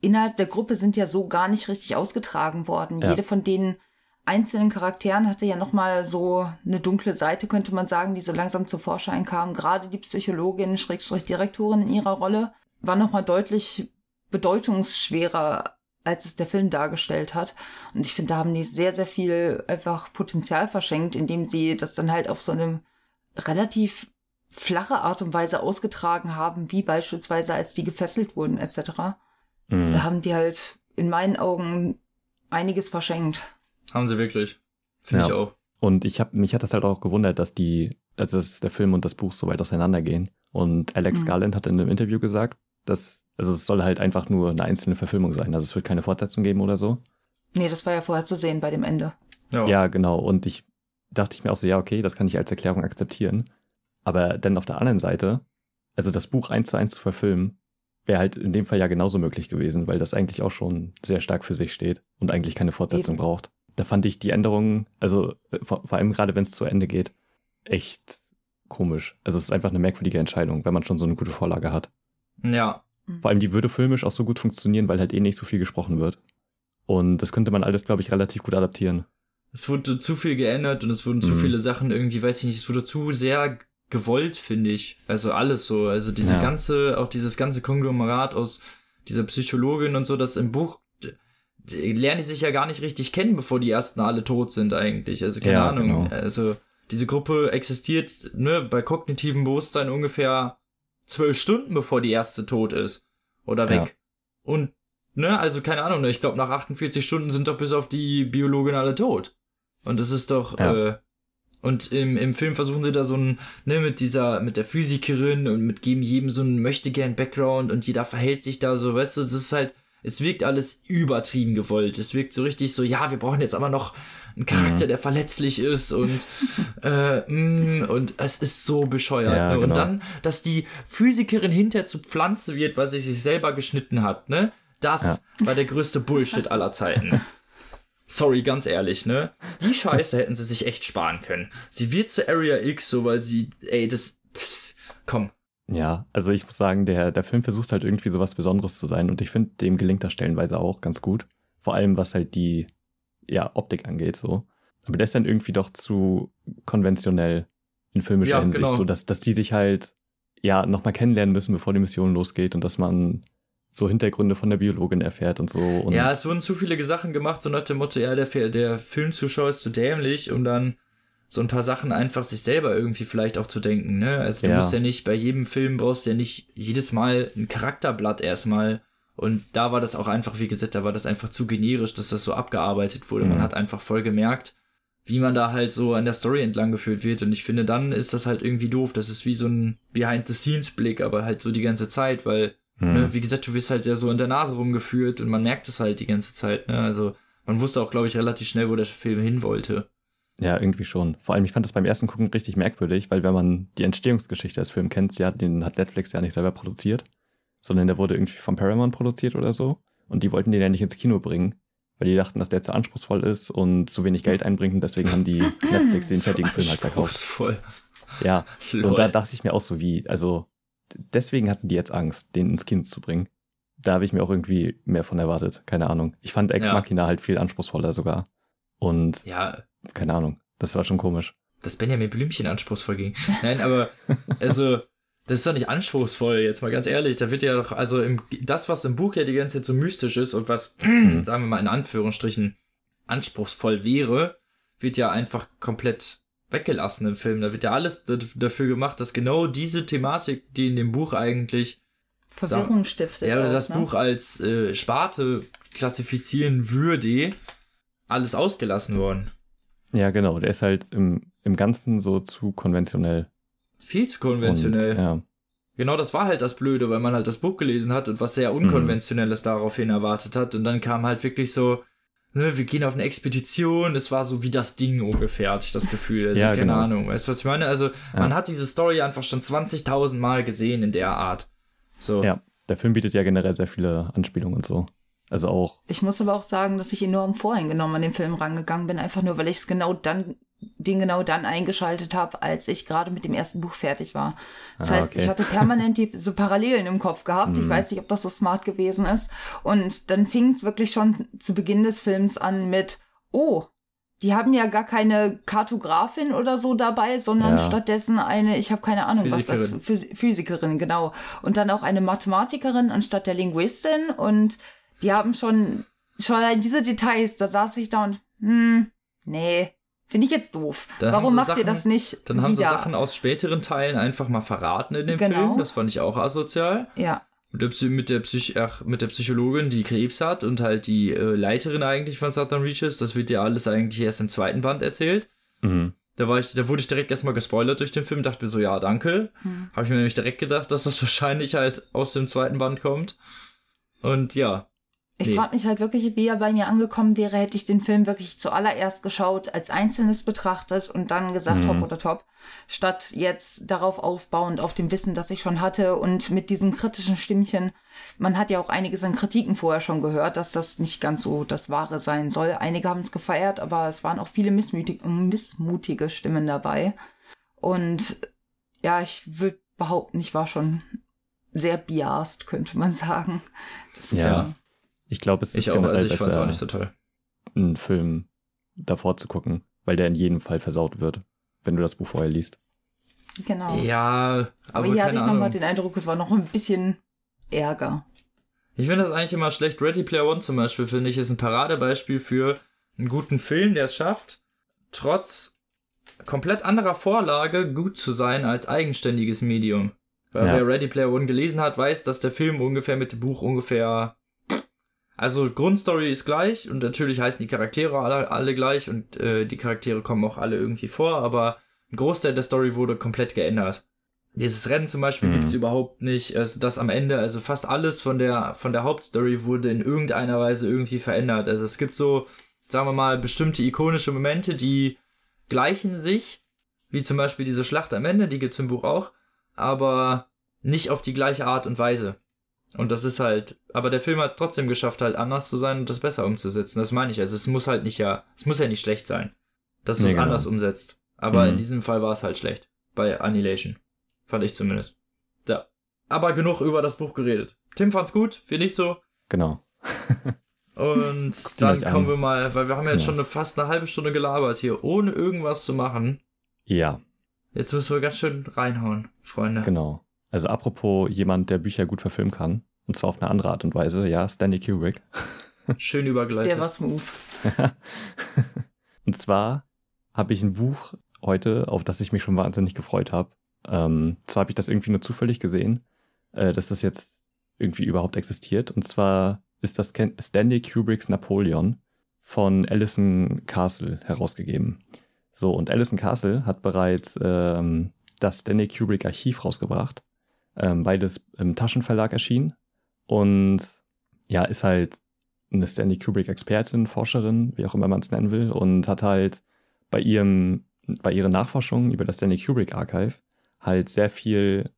innerhalb der Gruppe sind ja so gar nicht richtig ausgetragen worden. Ja. Jede von den einzelnen Charakteren hatte ja nochmal so eine dunkle Seite, könnte man sagen, die so langsam zum Vorschein kam. Gerade die Psychologin, Schrägstrich Direktorin in ihrer Rolle, war nochmal deutlich bedeutungsschwerer, als es der Film dargestellt hat. Und ich finde, da haben die sehr, sehr viel einfach Potenzial verschenkt, indem sie das dann halt auf so eine relativ flache Art und Weise ausgetragen haben, wie beispielsweise als die gefesselt wurden etc. Mhm. Da haben die halt in meinen Augen einiges verschenkt. Haben sie wirklich. Finde Ja. ich auch. Und ich habe mich hat das halt auch gewundert, dass die, also dass der Film und das Buch so weit auseinandergehen. Und Alex Mhm. Garland hat in einem Interview gesagt, dass, also es soll halt einfach nur eine einzelne Verfilmung sein. Also es wird keine Fortsetzung geben oder so. Nee, das war ja vorher zu sehen bei dem Ende. Ja. Ja, genau. Und ich dachte ich mir auch so, ja, okay, das kann ich als Erklärung akzeptieren. Aber dann auf der anderen Seite, also das Buch eins zu eins zu verfilmen, wäre halt in dem Fall ja genauso möglich gewesen, weil das eigentlich auch schon sehr stark für sich steht und eigentlich keine Fortsetzung Eben. braucht. Da fand ich die Änderungen, also äh, vor, vor allem gerade wenn es zu Ende geht, echt komisch. Also es ist einfach eine merkwürdige Entscheidung, wenn man schon so eine gute Vorlage hat. ja. Vor allem die würde filmisch auch so gut funktionieren, weil halt eh nicht so viel gesprochen wird. Und das könnte man alles, glaube ich, relativ gut adaptieren. Es wurde zu viel geändert und es wurden zu Mhm. viele Sachen irgendwie, weiß ich nicht, es wurde zu sehr gewollt, finde ich. Also alles so. Also diese Ja. ganze, auch dieses ganze Konglomerat aus dieser Psychologin und so, das im Buch lernen die sich ja gar nicht richtig kennen, bevor die ersten alle tot sind eigentlich. Also keine Ja, Ahnung. genau. Also diese Gruppe existiert ne, bei kognitivem Bewusstsein ungefähr zwölf Stunden, bevor die erste tot ist. Oder weg. Ja. Und, ne, also keine Ahnung, ne, ich glaube nach 48 Stunden sind doch bis auf die Biologin alle tot. Und das ist doch, Ja. äh, und im, im Film versuchen sie da so ein, ne, mit dieser, mit der Physikerin und mit geben jedem so einen möchtegern Background und jeder verhält sich da so, weißt du, das ist halt, es wirkt alles übertrieben gewollt. Es wirkt so richtig so, ja, wir brauchen jetzt aber noch einen Charakter, Mhm. der verletzlich ist und, <laughs> äh, mm, und es ist so bescheuert. Ja, ne? Und genau. dann, dass die Physikerin hinterher zu Pflanze wird, weil sie sich selber geschnitten hat, ne? Das Ja. war der größte Bullshit aller Zeiten. Sorry, ganz ehrlich, ne? Die Scheiße hätten sie sich echt sparen können. Sie wird zu Area X, so weil sie, ey, das, pss, komm. Ja, also ich muss sagen, der, der Film versucht halt irgendwie sowas Besonderes zu sein und ich finde, dem gelingt das stellenweise auch ganz gut. Vor allem, was halt die, ja, Optik angeht, so. Aber der ist dann irgendwie doch zu konventionell in filmischer Ja, Hinsicht, genau. so dass, dass die sich halt, ja, nochmal kennenlernen müssen, bevor die Mission losgeht und dass man so Hintergründe von der Biologin erfährt und so. Und ja, es wurden zu viele Sachen gemacht, so nach dem Motto, ja, der, der Filmzuschauer ist zu dämlich, um dann so ein paar Sachen einfach sich selber irgendwie vielleicht auch zu denken, ne? Also du Ja. musst ja nicht, bei jedem Film brauchst du ja nicht jedes Mal ein Charakterblatt erstmal. Und da war das auch einfach, wie gesagt, da war das einfach zu generisch, dass das so abgearbeitet wurde. Man Mhm. hat einfach voll gemerkt, wie man da halt so an der Story entlang geführt wird. Und ich finde, dann ist das halt irgendwie doof. Das ist wie so ein Behind-the-Scenes-Blick, aber halt so die ganze Zeit, weil hm, Ne, wie gesagt, du wirst halt ja so in der Nase rumgeführt und man merkt es halt die ganze Zeit. Ne? Also man wusste auch, glaube ich, relativ schnell, wo der Film hin wollte. ja, irgendwie schon. Vor allem, ich fand das beim ersten Gucken richtig merkwürdig, weil wenn man die Entstehungsgeschichte des Films kennt, den hat Netflix ja nicht selber produziert, sondern der wurde irgendwie von Paramount produziert oder so. Und die wollten den ja nicht ins Kino bringen, weil die dachten, dass der zu anspruchsvoll ist und zu wenig Geld einbringt und deswegen haben die <laughs> Netflix den fertigen Film halt verkauft. Anspruchsvoll. Ja, Lol. und da dachte ich mir auch so wie, also deswegen hatten die jetzt Angst, den ins Kino zu bringen. Da habe ich mir auch irgendwie mehr von erwartet, keine Ahnung. Ich fand Ex Ja. Machina halt viel anspruchsvoller sogar. Und ja, keine Ahnung, das war schon komisch. dass Benjamin Blümchen anspruchsvoll ging. Nein, aber <laughs> also das ist doch nicht anspruchsvoll, jetzt mal ganz ehrlich. Da wird ja doch, also im, das, was im Buch ja die ganze Zeit so mystisch ist und was, <clears throat> sagen wir mal in Anführungsstrichen, anspruchsvoll wäre, wird ja einfach komplett weggelassen im Film. Da wird ja alles dafür gemacht, dass genau diese Thematik, die in dem Buch eigentlich Verwirrung stiftet. Ja, oder das ne? Buch als äh, Sparte klassifizieren würde, alles ausgelassen worden. Ja, genau. Der ist halt im, im Ganzen so zu konventionell. Viel zu konventionell. Und, ja. Genau, das war halt das Blöde, weil man halt das Buch gelesen hat und was sehr Unkonventionelles mhm. daraufhin erwartet hat. Und dann kam halt wirklich so, ne, wir gehen auf eine Expedition. Es war so wie das Ding ungefähr, hatte ich das Gefühl. Also, <laughs> ja, keine genau. Ahnung. Weißt du, was ich meine? Also, ja. man hat diese Story einfach schon 20.000 Mal gesehen in der Art. So. Ja, der Film bietet ja generell sehr viele Anspielungen und so. Also auch. Ich muss aber auch sagen, dass ich enorm voreingenommen an den Film rangegangen bin, einfach nur, weil ich es genau dann, den genau dann eingeschaltet habe, als ich gerade mit dem ersten Buch fertig war. Das ah, heißt, okay. ich hatte permanent die, so Parallelen im Kopf gehabt. Ich mhm. weiß nicht, ob das so smart gewesen ist. Und dann fing es wirklich schon zu Beginn des Films an mit, oh, die haben ja gar keine Kartografin oder so dabei, sondern ja. stattdessen eine, ich habe keine Ahnung, Physikerin. was das Phys Physikerin, genau. Und dann auch eine Mathematikerin anstatt der Linguistin. Und die haben schon, schon diese Details, da saß ich da und, hm, nee, Finde ich jetzt doof. Dann Warum macht Sachen, ihr das nicht? Dann haben wieder? sie Sachen aus späteren Teilen einfach mal verraten in dem genau. Film. Das fand ich auch asozial. Ja mit der, mit der, Psych ach, mit der Psychologin, die Krebs hat und halt die äh, Leiterin eigentlich von Southern Reaches. Das wird ja alles eigentlich erst im zweiten Band erzählt. Mhm. Da war ich, da wurde ich direkt erstmal gespoilert durch den Film, dachte mir so, ja, danke. Mhm. Habe ich mir nämlich direkt gedacht, dass das <laughs> wahrscheinlich halt aus dem zweiten Band kommt. Und ja, ich nee. frage mich halt wirklich, wie er bei mir angekommen wäre, hätte ich den Film wirklich zuallererst geschaut, als Einzelnes betrachtet und dann gesagt, mhm. hopp oder top, statt jetzt darauf aufbauend, auf dem Wissen, das ich schon hatte und mit diesem kritischen Stimmchen. Man hat ja auch einiges an Kritiken vorher schon gehört, dass das nicht ganz so das Wahre sein soll. Einige haben es gefeiert, aber es waren auch viele missmutig, missmutige Stimmen dabei. Und ja, ich würde behaupten, ich war schon sehr biased, könnte man <laughs> sagen. ja. Ich glaube, es ist ich auch, generell also ich besser, auch nicht so toll. einen Film davor zu gucken, weil der in jedem Fall versaut wird, wenn du das Buch vorher liest. Genau. Ja, aber, aber hier hatte ich nochmal den Eindruck, es war noch ein bisschen Ärger. Ich finde das eigentlich immer schlecht. Ready Player One zum Beispiel, finde ich, ist ein Paradebeispiel für einen guten Film, der es schafft, trotz komplett anderer Vorlage gut zu sein als eigenständiges Medium. Weil ja. wer Ready Player One gelesen hat, weiß, dass der Film ungefähr mit dem Buch ungefähr also Grundstory ist gleich und natürlich heißen die Charaktere alle, alle gleich und äh, die Charaktere kommen auch alle irgendwie vor, aber ein Großteil der Story wurde komplett geändert. Dieses Rennen zum Beispiel mhm. gibt's überhaupt nicht. Also das am Ende, also fast alles von der von der Hauptstory wurde in irgendeiner Weise irgendwie verändert. Also es gibt so, sagen wir mal, bestimmte ikonische Momente, die gleichen sich, wie zum Beispiel diese Schlacht am Ende, die gibt's im Buch auch, aber nicht auf die gleiche Art und Weise. Und das ist halt, aber der Film hat trotzdem geschafft, halt anders zu sein und das besser umzusetzen. Das meine ich. Also es muss halt nicht ja, es muss ja nicht schlecht sein, dass nee, es genau. anders umsetzt. Aber mhm. in diesem Fall war es halt schlecht. Bei Annihilation. Fand ich zumindest. So. Aber genug über das Buch geredet. Tim fand's gut, wir nicht so. Genau. und <laughs> dann kommen an. wir mal, weil wir haben ja jetzt ja. schon eine, fast eine halbe Stunde gelabert hier, ohne irgendwas zu machen. Ja. Jetzt müssen wir ganz schön reinhauen, Freunde. Genau. Also apropos jemand, der Bücher gut verfilmen kann. Und zwar auf eine andere Art und Weise. Ja, Stanley Kubrick. <laughs> Schön übergeleitet. Der war smooth. <laughs> und zwar habe ich ein Buch heute, auf das ich mich schon wahnsinnig gefreut habe. Ähm, zwar habe ich das irgendwie nur zufällig gesehen, äh, dass das jetzt irgendwie überhaupt existiert. Und zwar ist das Stanley Kubricks Napoleon von Alison Castle herausgegeben. So, und Alison Castle hat bereits ähm, das Stanley Kubrick Archiv rausgebracht ähm, beides im Taschenverlag erschienen. Und ja, ist halt eine Stanley Kubrick-Expertin, Forscherin, wie auch immer man es nennen will, und hat halt bei ihrem, bei ihren Nachforschungen über das Stanley Kubrick Archive halt sehr viel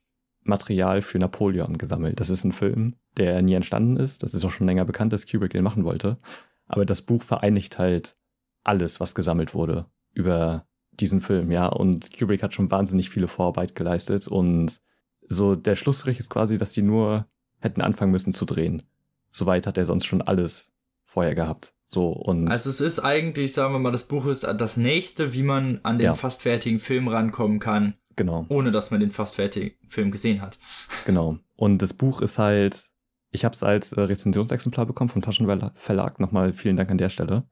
Material für Napoleon gesammelt. Das ist ein Film, der nie entstanden ist. Das ist auch schon länger bekannt, dass Kubrick den machen wollte. Aber das Buch vereinigt halt alles, was gesammelt wurde über diesen Film, ja. Und Kubrick hat schon wahnsinnig viele Vorarbeit geleistet und so der Schlussstrich ist quasi, dass die nur hätten anfangen müssen zu drehen. Soweit hat er sonst schon alles vorher gehabt. So und also es ist eigentlich, sagen wir mal, das Buch ist das nächste, wie man an den ja. fast fertigen Film rankommen kann. Genau, ohne dass man den fast fertigen Film gesehen hat. <laughs> genau. Und das Buch ist halt, ich habe es als äh, Rezensionsexemplar bekommen vom Taschenverlag. Nochmal vielen Dank an der Stelle.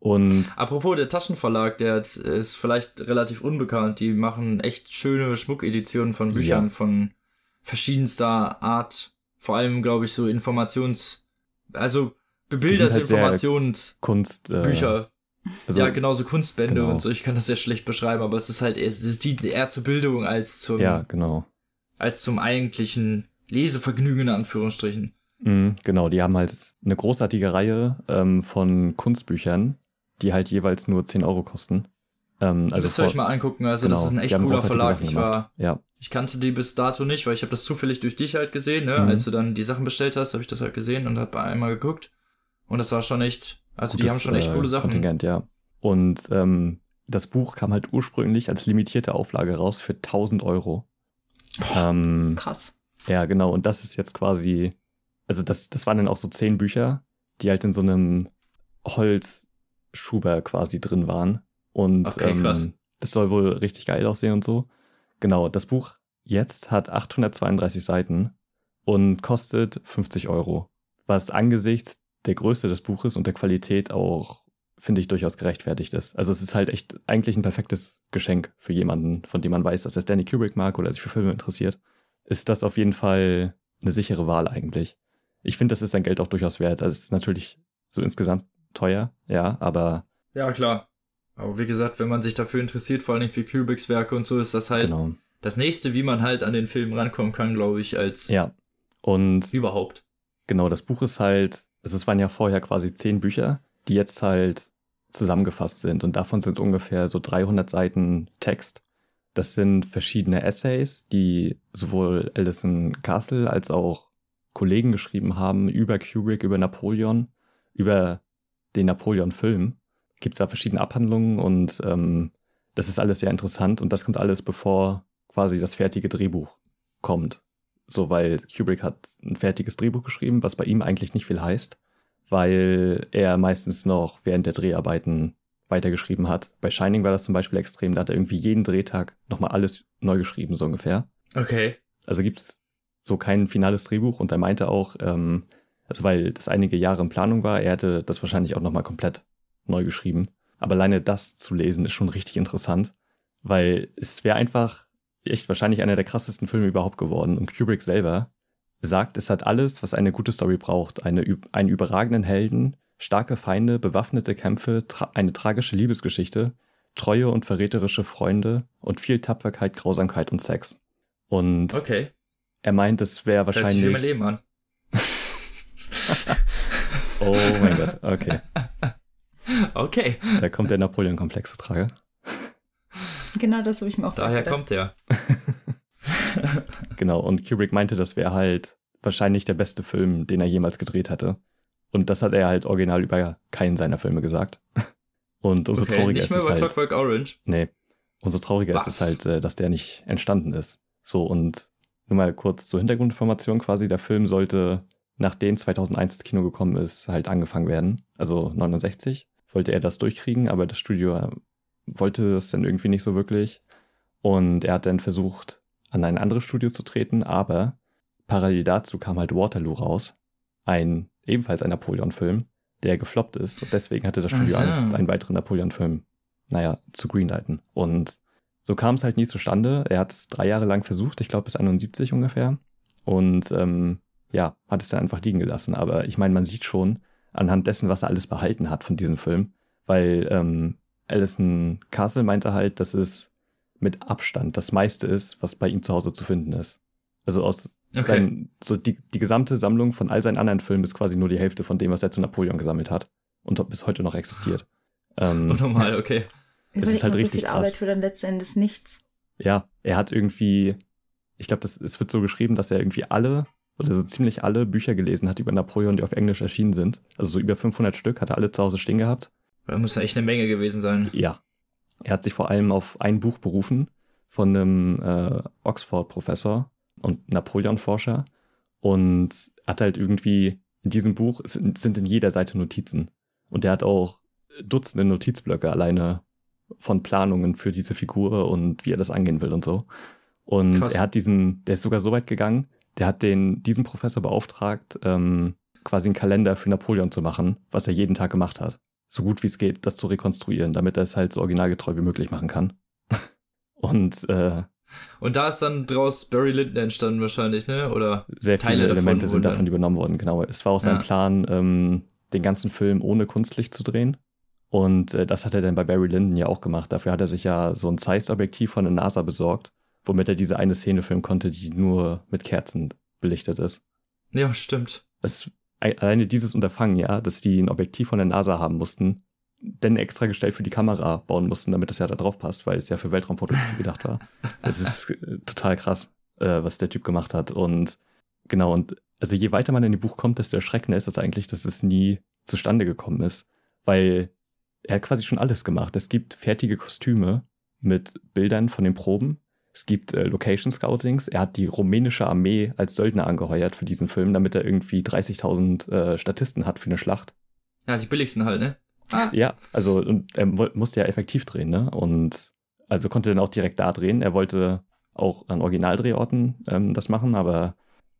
Und Apropos der Taschenverlag, der ist vielleicht relativ unbekannt. Die machen echt schöne Schmuckeditionen von Büchern Ja. von verschiedenster Art. Vor allem, glaube ich, so Informations-, also bebilderte halt sehr Informationsbücher. Kunst. Äh, also, ja, genauso Kunstbände genau. und so. Ich kann das sehr schlecht beschreiben, aber es ist halt, es es dient eher zur Bildung als zum, Ja, genau. als zum eigentlichen Lesevergnügen in Anführungsstrichen. Mhm, genau, die haben halt eine großartige Reihe ähm, von Kunstbüchern, die halt jeweils nur 10 Euro kosten. Ähm, Also müsst ihr euch mal angucken. Also genau, das ist ein echt die cooler Verlag. Ich war, Ja, ich kannte die bis dato nicht, weil ich habe das zufällig durch dich halt gesehen. Ne? Mhm. Als du dann die Sachen bestellt hast, habe ich das halt gesehen und habe einmal geguckt. Und das war schon echt, also die gutes, haben schon echt äh, coole Sachen. Kontingent, ja. Und ähm, das Buch kam halt ursprünglich als limitierte Auflage raus für 1000 Euro. Ähm, Krass. Ja, genau. Und das ist jetzt quasi, also das, das waren dann auch so zehn Bücher, die halt in so einem Holzschuber quasi drin waren. Und Okay, ähm, das soll wohl richtig geil aussehen und so. Genau, das Buch jetzt hat 832 Seiten und kostet 50 Euro. Was angesichts der Größe des Buches und der Qualität auch, finde ich, durchaus gerechtfertigt ist. Also es ist halt echt eigentlich ein perfektes Geschenk für jemanden, von dem man weiß, dass er Stanley Kubrick mag oder sich für Filme interessiert ist das auf jeden Fall eine sichere Wahl eigentlich. Ich finde, das ist sein Geld auch durchaus wert. Das ist natürlich so insgesamt teuer, ja, aber Ja, klar. Aber wie gesagt, wenn man sich dafür interessiert, vor allem für Kubricks Werke und so, ist das halt genau. das nächste, wie man halt an den Film rankommen kann, glaube ich, als Ja. Und überhaupt. genau, das Buch ist halt, also es waren ja vorher quasi zehn Bücher, die jetzt halt zusammengefasst sind und davon sind ungefähr so 300 Seiten Text. Das sind verschiedene Essays, die sowohl Alison Castle als auch Kollegen geschrieben haben über Kubrick, über Napoleon, über den Napoleon-Film. Gibt es da verschiedene Abhandlungen und ähm, das ist alles sehr interessant und das kommt alles bevor quasi das fertige Drehbuch kommt. So, weil Kubrick hat ein fertiges Drehbuch geschrieben, was bei ihm eigentlich nicht viel heißt, weil er meistens noch während der Dreharbeiten weitergeschrieben hat. Bei Shining war das zum Beispiel extrem, da hat er irgendwie jeden Drehtag nochmal alles neu geschrieben, so ungefähr. Okay. Also gibt's so kein finales Drehbuch und er meinte auch, ähm, also weil das einige Jahre in Planung war, er hätte das wahrscheinlich auch nochmal komplett neu geschrieben. Aber alleine das zu lesen ist schon richtig interessant, weil es wäre einfach echt wahrscheinlich einer der krassesten Filme überhaupt geworden. Und Kubrick selber sagt, es hat alles, was eine gute Story braucht. Eine, einen überragenden Helden, starke Feinde, bewaffnete Kämpfe, tra eine tragische Liebesgeschichte, treue und verräterische Freunde und viel Tapferkeit, Grausamkeit und Sex. Und Okay. er meint, es wäre Hört sich mein wahrscheinlich. Leben an. <laughs> Oh mein Gott, okay. <laughs> Okay. Da kommt der Napoleon-Komplex zu Trage. Genau das habe ich mir auch Daher kommt er. <laughs> Genau, und Kubrick meinte, das wäre halt wahrscheinlich der beste Film, den er jemals gedreht hatte. Und das hat er halt original über keinen seiner Filme gesagt. <laughs> Und umso Okay, trauriger nicht ist mehr es bei halt. Clockwork Orange. Nee. Umso trauriger Was? ist es halt, äh, dass der nicht entstanden ist. So, und nur mal kurz zur Hintergrundinformation quasi. Der Film sollte, nachdem 2001 ins Kino gekommen ist, halt angefangen werden. Also 69 wollte er das durchkriegen, aber das Studio äh, wollte es dann irgendwie nicht so wirklich. Und er hat dann versucht, an ein anderes Studio zu treten, aber parallel dazu kam halt Waterloo raus. Ein, ebenfalls ein Napoleon-Film, der gefloppt ist. Und deswegen hatte das Studio. Angst, einen weiteren Napoleon-Film naja, zu greenlighten. Und so kam es halt nie zustande. Er hat es drei Jahre lang versucht, ich glaube bis 71 ungefähr. Und ähm, ja, hat es dann einfach liegen gelassen. Aber ich meine, man sieht schon anhand dessen, was er alles behalten hat von diesem Film, weil ähm, Alison Castle meinte halt, dass es mit Abstand das meiste ist, was bei ihm zu Hause zu finden ist. Also aus Okay. sein, so die, die gesamte Sammlung von all seinen anderen Filmen ist quasi nur die Hälfte von dem, was er zu Napoleon gesammelt hat und bis heute noch existiert. Ähm, <laughs> Normal, okay. Ich Es ist halt richtig so viel krass. Arbeit für dann letzten Endes nichts. Ja, er hat irgendwie, ich glaube, es wird so geschrieben, dass er irgendwie alle oder so ziemlich alle Bücher gelesen hat über Napoleon, die auf Englisch erschienen sind. Also so über 500 Stück hat er alle zu Hause stehen gehabt. Da muss ja echt eine Menge gewesen sein. Ja. Er hat sich vor allem auf ein Buch berufen von einem äh, Oxford-Professor und Napoleon-Forscher und hat halt irgendwie in diesem Buch sind sind in jeder Seite Notizen. Und er hat auch Dutzende Notizblöcke alleine von Planungen für diese Figur und wie er das angehen will und so. Und Krass. er hat diesen, der ist sogar so weit gegangen, der hat den, diesen Professor beauftragt, ähm, quasi einen Kalender für Napoleon zu machen, was er jeden Tag gemacht hat. So gut wie es geht, das zu rekonstruieren, damit er es halt so originalgetreu wie möglich machen kann. <laughs> und äh, Und da ist dann draus Barry Lyndon entstanden wahrscheinlich, ne? Oder sehr Teile viele davon Elemente sind wurden davon übernommen worden, genau. Es war auch sein Ja. Plan, ähm, den ganzen Film ohne Kunstlicht zu drehen. Und äh, das hat er dann bei Barry Lyndon ja auch gemacht. Dafür hat er sich ja so ein Zeiss-Objektiv von der NASA besorgt, womit er diese eine Szene filmen konnte, die nur mit Kerzen belichtet ist. ja, stimmt. Es, alleine dieses Unterfangen, ja, dass die ein Objektiv von der NASA haben mussten, denn extra gestellt für die Kamera bauen mussten, damit das ja da drauf passt, weil es ja für Weltraumfotografie gedacht war. <laughs> Es ist äh, total krass, äh, was der Typ gemacht hat. Und genau, und also je weiter man in die Buch kommt, desto erschreckender ist es eigentlich, dass es nie zustande gekommen ist. Weil er hat quasi schon alles gemacht. Es gibt fertige Kostüme mit Bildern von den Proben. Es gibt äh, Location Scoutings. Er hat die rumänische Armee als Söldner angeheuert für diesen Film, damit er irgendwie 30.000 äh, Statisten hat für eine Schlacht. Ja, die billigsten halt, ne? Ah, Ja, also und er musste ja effektiv drehen, ne? Und also konnte dann auch direkt da drehen. Er wollte auch an Originaldrehorten ähm, das machen, aber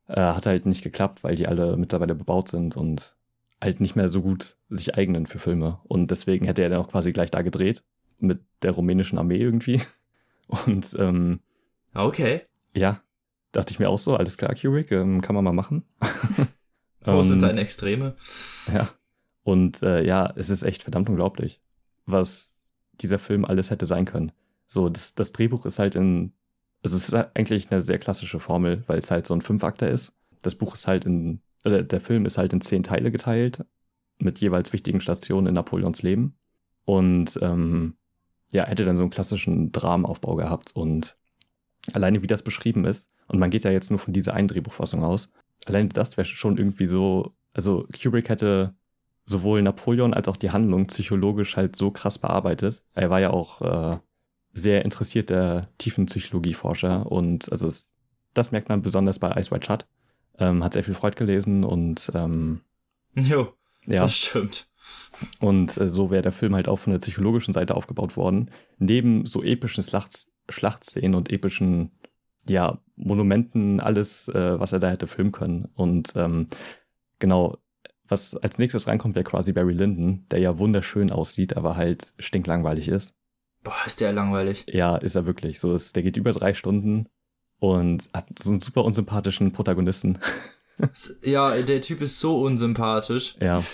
äh, hat halt nicht geklappt, weil die alle mittlerweile bebaut sind und halt nicht mehr so gut sich eignen für Filme. Und deswegen hätte er dann auch quasi gleich da gedreht mit der rumänischen Armee irgendwie. <laughs> Und ähm, okay. ja, dachte ich mir auch so, alles klar, Kubrick, ähm, kann man mal machen. Wo sind Und- deine Extreme? ja. Und äh, ja, es ist echt verdammt unglaublich, was dieser Film alles hätte sein können. So, das, das Drehbuch ist halt in, also es ist eigentlich eine sehr klassische Formel, weil es halt so ein Fünfakter ist. Das Buch ist halt in, oder der Film ist halt in zehn Teile geteilt, mit jeweils wichtigen Stationen in Napoleons Leben. Und ähm, ja, hätte dann so einen klassischen Dramenaufbau gehabt. Und alleine wie das beschrieben ist, und man geht ja jetzt nur von dieser einen Drehbuchfassung aus, alleine das wäre schon irgendwie so, also Kubrick hätte sowohl Napoleon als auch die Handlung psychologisch halt so krass bearbeitet. Er war ja auch äh, sehr interessierter Tiefenpsychologieforscher und also es, das merkt man besonders bei Ice White Shut. Ähm, hat sehr viel Freud gelesen und ähm, Jo, ja, das stimmt. und äh, so wäre der Film halt auch von der psychologischen Seite aufgebaut worden. Neben so epischen Schlachts Schlachtszenen und epischen, ja, Monumenten, alles, äh, was er da hätte filmen können. Und ähm, genau, was als nächstes reinkommt, wäre quasi Barry Lyndon, der ja wunderschön aussieht, aber halt stinklangweilig ist. Boah, ist der langweilig. Ja, ist er wirklich. So ist, der geht über drei Stunden und hat so einen super unsympathischen Protagonisten. <laughs> Ja, der Typ ist so unsympathisch. ja.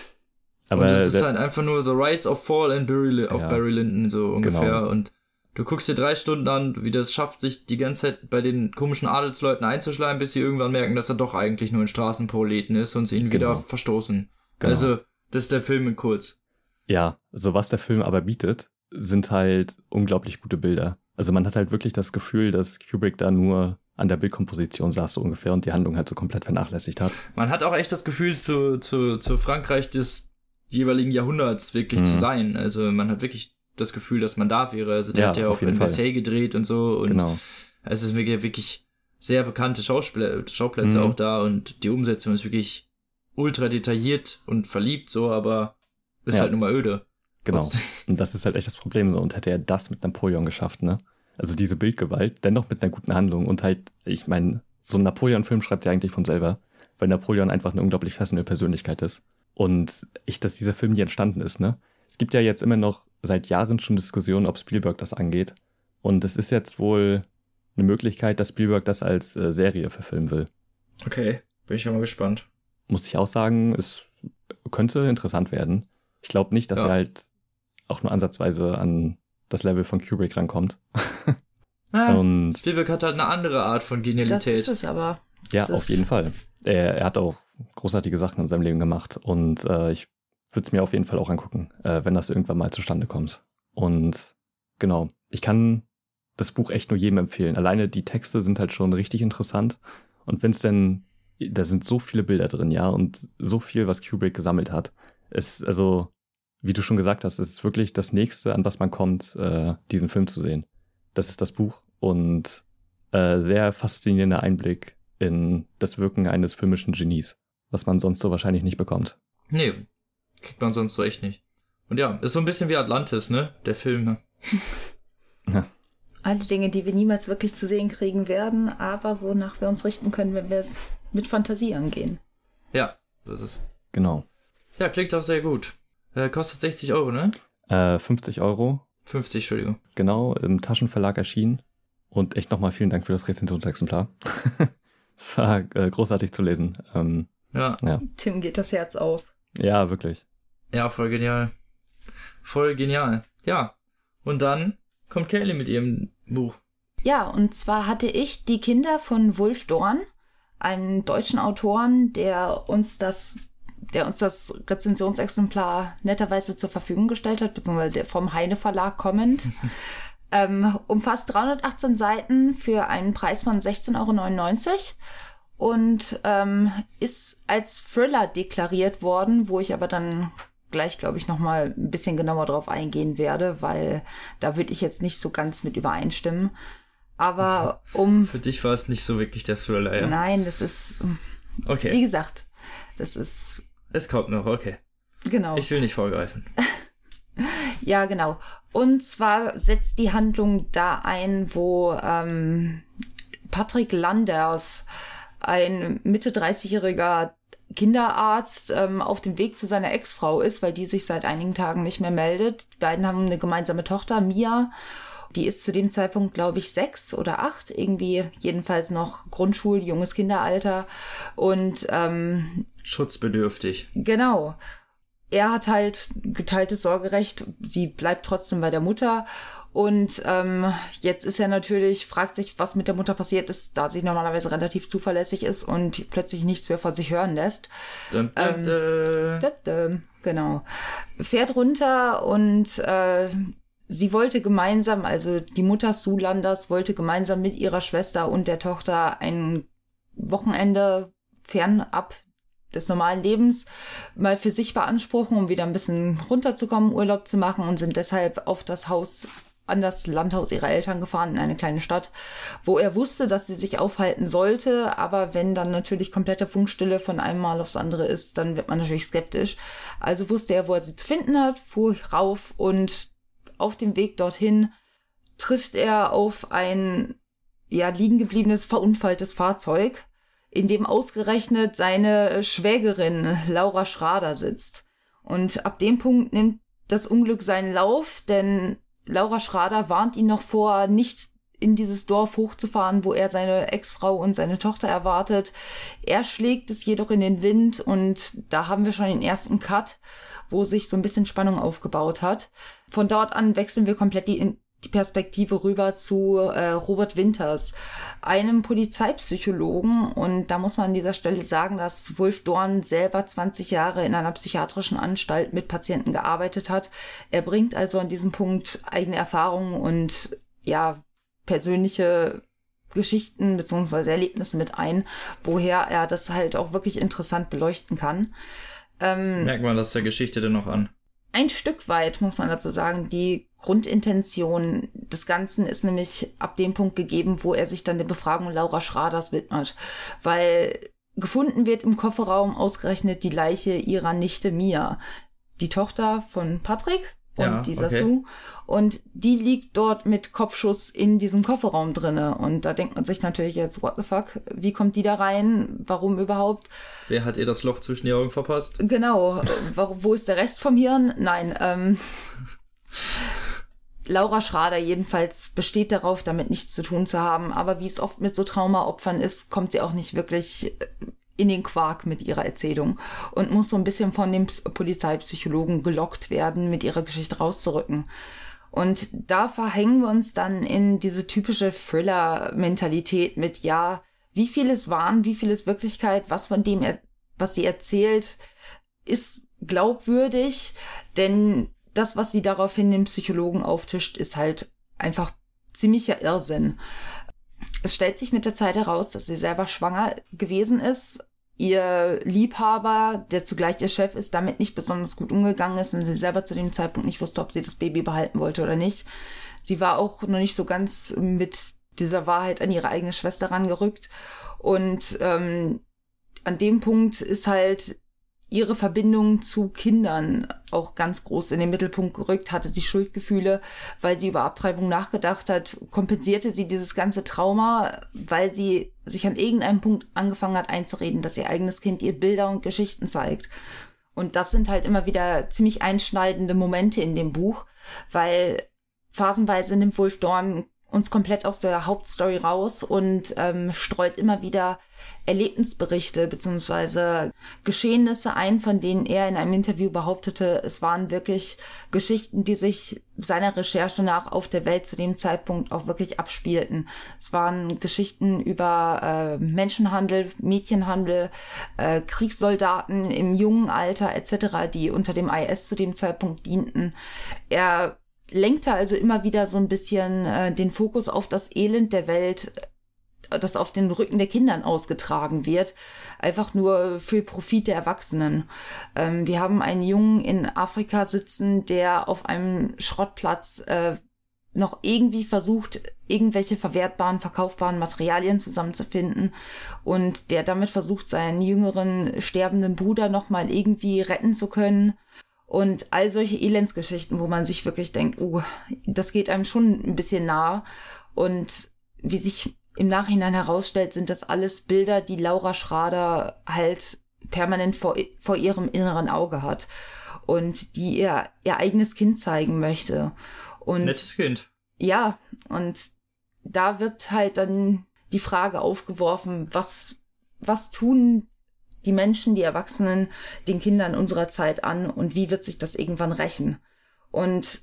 Aber und es ist halt einfach nur The Rise of Fall and Barry, of Ja. Barry Lyndon, so ungefähr. Genau. Und du guckst dir drei Stunden an, wie das schafft, sich die ganze Zeit bei den komischen Adelsleuten einzuschleimen, bis sie irgendwann merken, dass er doch eigentlich nur ein Straßenproleten ist und sie ihn wieder Genau. verstoßen. Genau. Also, das ist der Film in kurz. Ja, also was der Film aber bietet, sind halt unglaublich gute Bilder. Also man hat halt wirklich das Gefühl, dass Kubrick da nur an der Bildkomposition saß so ungefähr und die Handlung halt so komplett vernachlässigt hat. Man hat auch echt das Gefühl, zu, zu, zu Frankreich des jeweiligen Jahrhunderts wirklich Mhm. zu sein. Also man hat wirklich das Gefühl, dass man da wäre. Also der Ja, hat ja auch in Fall. Marseille gedreht und so. Und genau. es ist wirklich, wirklich sehr bekannte Schauspl Schauplätze Mhm. auch da und die Umsetzung ist wirklich ultra detailliert und verliebt so, aber ist Ja. halt nur mal öde. Genau. Trotzdem. <laughs> Und das ist halt echt das Problem so. Und hätte er das mit Napoleon geschafft, ne? Also diese Bildgewalt, dennoch mit einer guten Handlung und halt, ich meine, so ein Napoleon-Film schreibt sich eigentlich von selber, weil Napoleon einfach eine unglaublich fesselnde Persönlichkeit ist. Und ich, dass dieser Film nie entstanden ist, ne? Es gibt ja jetzt immer noch seit Jahren schon Diskussionen, ob Spielberg das angeht. Und es ist jetzt wohl eine Möglichkeit, dass Spielberg das als äh, Serie verfilmen will. Okay, bin ich ja mal gespannt. Muss ich auch sagen, es könnte interessant werden. Ich glaube nicht, dass Ja. er halt auch nur ansatzweise an das Level von Kubrick rankommt. Ah, <laughs> Und Spielberg hat halt eine andere Art von Das Genialität. ist es aber. ja, Das auf ist- jeden Fall. Er, er hat auch großartige Sachen in seinem Leben gemacht und äh, ich würde es mir auf jeden Fall auch angucken, äh, wenn das irgendwann mal zustande kommt. Und genau, ich kann das Buch echt nur jedem empfehlen. Alleine die Texte sind halt schon richtig interessant und wenn es denn, da sind so viele Bilder drin, ja, und so viel, was Kubrick gesammelt hat. Es, also, wie du schon gesagt hast, ist wirklich das nächste, an was man kommt, äh, diesen Film zu sehen. Das ist das Buch und äh, sehr faszinierender Einblick in das Wirken eines filmischen Genies, was man sonst so wahrscheinlich nicht bekommt. Nee, kriegt man sonst so echt nicht. Und ja, ist so ein bisschen wie Atlantis, ne? Der Film. ne? <laughs> Ja. Alle Dinge, die wir niemals wirklich zu sehen kriegen werden, aber wonach wir uns richten können, wenn wir es mit Fantasie angehen. Ja, das ist. Genau. Ja, klingt auch sehr gut. Äh, kostet 60 Euro, ne? Äh, 50 Euro, 50, Entschuldigung. genau, im Taschenverlag erschienen. Und echt nochmal vielen Dank für das Rezensionsexemplar. <laughs> es war äh, großartig zu lesen. Ähm, Ja. Tim geht das Herz auf. Ja, wirklich. Ja, voll genial. Voll genial. Ja. Und dann kommt Kaylee mit ihrem Buch. Ja, und zwar hatte ich die Kinder von Wulf Dorn, einem deutschen Autoren, der uns das, der uns das Rezensionsexemplar netterweise zur Verfügung gestellt hat, beziehungsweise der vom Heine Verlag kommend. <laughs> ähm, umfasst 318 Seiten für einen Preis von 16,99 Euro und ähm, ist als Thriller deklariert worden, wo ich aber dann gleich, glaube ich, noch mal ein bisschen genauer drauf eingehen werde, weil da würde ich jetzt nicht so ganz mit übereinstimmen. Aber um... Für dich war es nicht so wirklich der Thriller, ja. Nein, das ist, wie Okay. gesagt, das ist, Es kommt noch, okay. genau. Ich will nicht vorgreifen. <laughs> Ja, genau. Und zwar setzt die Handlung da ein, wo ähm, Patrick Landers, ein Mitte 30-jähriger Kinderarzt, ähm, auf dem Weg zu seiner Ex-Frau ist, weil die sich seit einigen Tagen nicht mehr meldet. Die beiden haben eine gemeinsame Tochter, Mia. Die ist zu dem Zeitpunkt, glaube ich, sechs oder acht, irgendwie jedenfalls noch Grundschul, junges Kinderalter. Und ähm, Schutzbedürftig. Genau. Er hat halt geteiltes Sorgerecht. Sie bleibt trotzdem bei der Mutter. Und ähm, jetzt ist er natürlich, fragt sich, was mit der Mutter passiert ist, da sie normalerweise relativ zuverlässig ist und plötzlich nichts mehr von sich hören lässt. Dum, dum, Ähm. Dum, dum, Genau. Fährt runter und äh, sie wollte gemeinsam, also die Mutter Sue Landers wollte gemeinsam mit ihrer Schwester und der Tochter ein Wochenende fernab des normalen Lebens mal für sich beanspruchen, um wieder ein bisschen runterzukommen, Urlaub zu machen und sind deshalb auf das Haus an das Landhaus ihrer Eltern gefahren in eine kleine Stadt, wo er wusste, dass sie sich aufhalten sollte, aber wenn dann natürlich komplette Funkstille von einem Mal aufs andere ist, dann wird man natürlich skeptisch. Also wusste er, wo er sie zu finden hat, fuhr rauf und auf dem Weg dorthin trifft er auf ein ja liegen gebliebenes verunfalltes Fahrzeug, in dem ausgerechnet seine Schwägerin Laura Schrader sitzt. Und ab dem Punkt nimmt das Unglück seinen Lauf, denn Laura Schrader warnt ihn noch vor, nicht in dieses Dorf hochzufahren, wo er seine Ex-Frau und seine Tochter erwartet. Er schlägt es jedoch in den Wind und da haben wir schon den ersten Cut, wo sich so ein bisschen Spannung aufgebaut hat. Von dort an wechseln wir komplett die, die Perspektive rüber zu äh, Robert Winters, einem Polizeipsychologen. Und da muss man an dieser Stelle sagen, dass Wolf Dorn selber 20 Jahre in einer psychiatrischen Anstalt mit Patienten gearbeitet hat. Er bringt also an diesem Punkt eigene Erfahrungen und ja, persönliche Geschichten beziehungsweise Erlebnisse mit ein, woher er das halt auch wirklich interessant beleuchten kann. Ähm, Merkt man das der Geschichte denn noch an? ein Stück weit, muss man dazu sagen, die Grundintention des Ganzen ist nämlich ab dem Punkt gegeben, wo er sich dann der Befragung Laura Schraders widmet. Weil gefunden wird im Kofferraum ausgerechnet die Leiche ihrer Nichte Mia, die Tochter von Patrick und Ja, dieser okay. Sue. Und die liegt dort mit Kopfschuss in diesem Kofferraum drinne. Und da denkt man sich natürlich jetzt, what the fuck, wie kommt die da rein? Warum überhaupt? Wer hat ihr das Loch zwischen die Augen verpasst? Genau. Wo, ist der Rest vom Hirn? Nein. Ähm, Laura Schrader jedenfalls besteht darauf, damit nichts zu tun zu haben. Aber wie es oft mit so Traumaopfern ist, kommt sie auch nicht wirklich in den Quark mit ihrer Erzählung und muss so ein bisschen von dem Ps- Polizeipsychologen gelockt werden, mit ihrer Geschichte rauszurücken. Und da verhängen wir uns dann in diese typische Thriller-Mentalität mit, ja, wie viel ist Wahn, wie viel ist Wirklichkeit, was von dem, was sie erzählt, ist glaubwürdig, denn das, was sie daraufhin dem Psychologen auftischt, ist halt einfach ziemlicher Irrsinn. Es stellt sich mit der Zeit heraus, dass sie selber schwanger gewesen ist. Ihr Liebhaber, der zugleich ihr Chef ist, damit nicht besonders gut umgegangen ist und sie selber zu dem Zeitpunkt nicht wusste, ob sie das Baby behalten wollte oder nicht. Sie war auch noch nicht so ganz mit dieser Wahrheit an ihre eigene Schwester rangerückt. Und ähm, an dem Punkt ist halt ihre Verbindung zu Kindern auch ganz groß in den Mittelpunkt gerückt. Hatte sie Schuldgefühle, weil sie über Abtreibung nachgedacht hat? Kompensierte sie dieses ganze Trauma, weil sie sich an irgendeinem Punkt angefangen hat einzureden, dass ihr eigenes Kind ihr Bilder und Geschichten zeigt? Und das sind halt immer wieder ziemlich einschneidende Momente in dem Buch, weil phasenweise nimmt Wolf Dorn uns komplett aus der Hauptstory raus und ähm, streut immer wieder Erlebnisberichte beziehungsweise Geschehnisse ein, von denen er in einem Interview behauptete, es waren wirklich Geschichten, die sich seiner Recherche nach auf der Welt zu dem Zeitpunkt auch wirklich abspielten. Es waren Geschichten über äh, Menschenhandel, Mädchenhandel, äh, Kriegssoldaten im jungen Alter etc., die unter dem IS zu dem Zeitpunkt dienten. Er lenkte also immer wieder so ein bisschen äh, den Fokus auf das Elend der Welt, äh, das auf den Rücken der Kindern ausgetragen wird, einfach nur für Profit der Erwachsenen. Ähm, wir haben einen Jungen in Afrika sitzen, der auf einem Schrottplatz äh, noch irgendwie versucht, irgendwelche verwertbaren, verkaufbaren Materialien zusammenzufinden und der damit versucht, seinen jüngeren sterbenden Bruder nochmal irgendwie retten zu können und all solche Elendsgeschichten, wo man sich wirklich denkt, oh, das geht einem schon ein bisschen nah. Und wie sich im Nachhinein herausstellt, sind das alles Bilder, die Laura Schrader halt permanent vor, vor ihrem inneren Auge hat und die ihr, ihr eigenes Kind zeigen möchte. Und Nettes Kind. Ja, und da wird halt dann die Frage aufgeworfen, was, was tun die Menschen, die Erwachsenen den Kindern unserer Zeit an und wie wird sich das irgendwann rächen? Und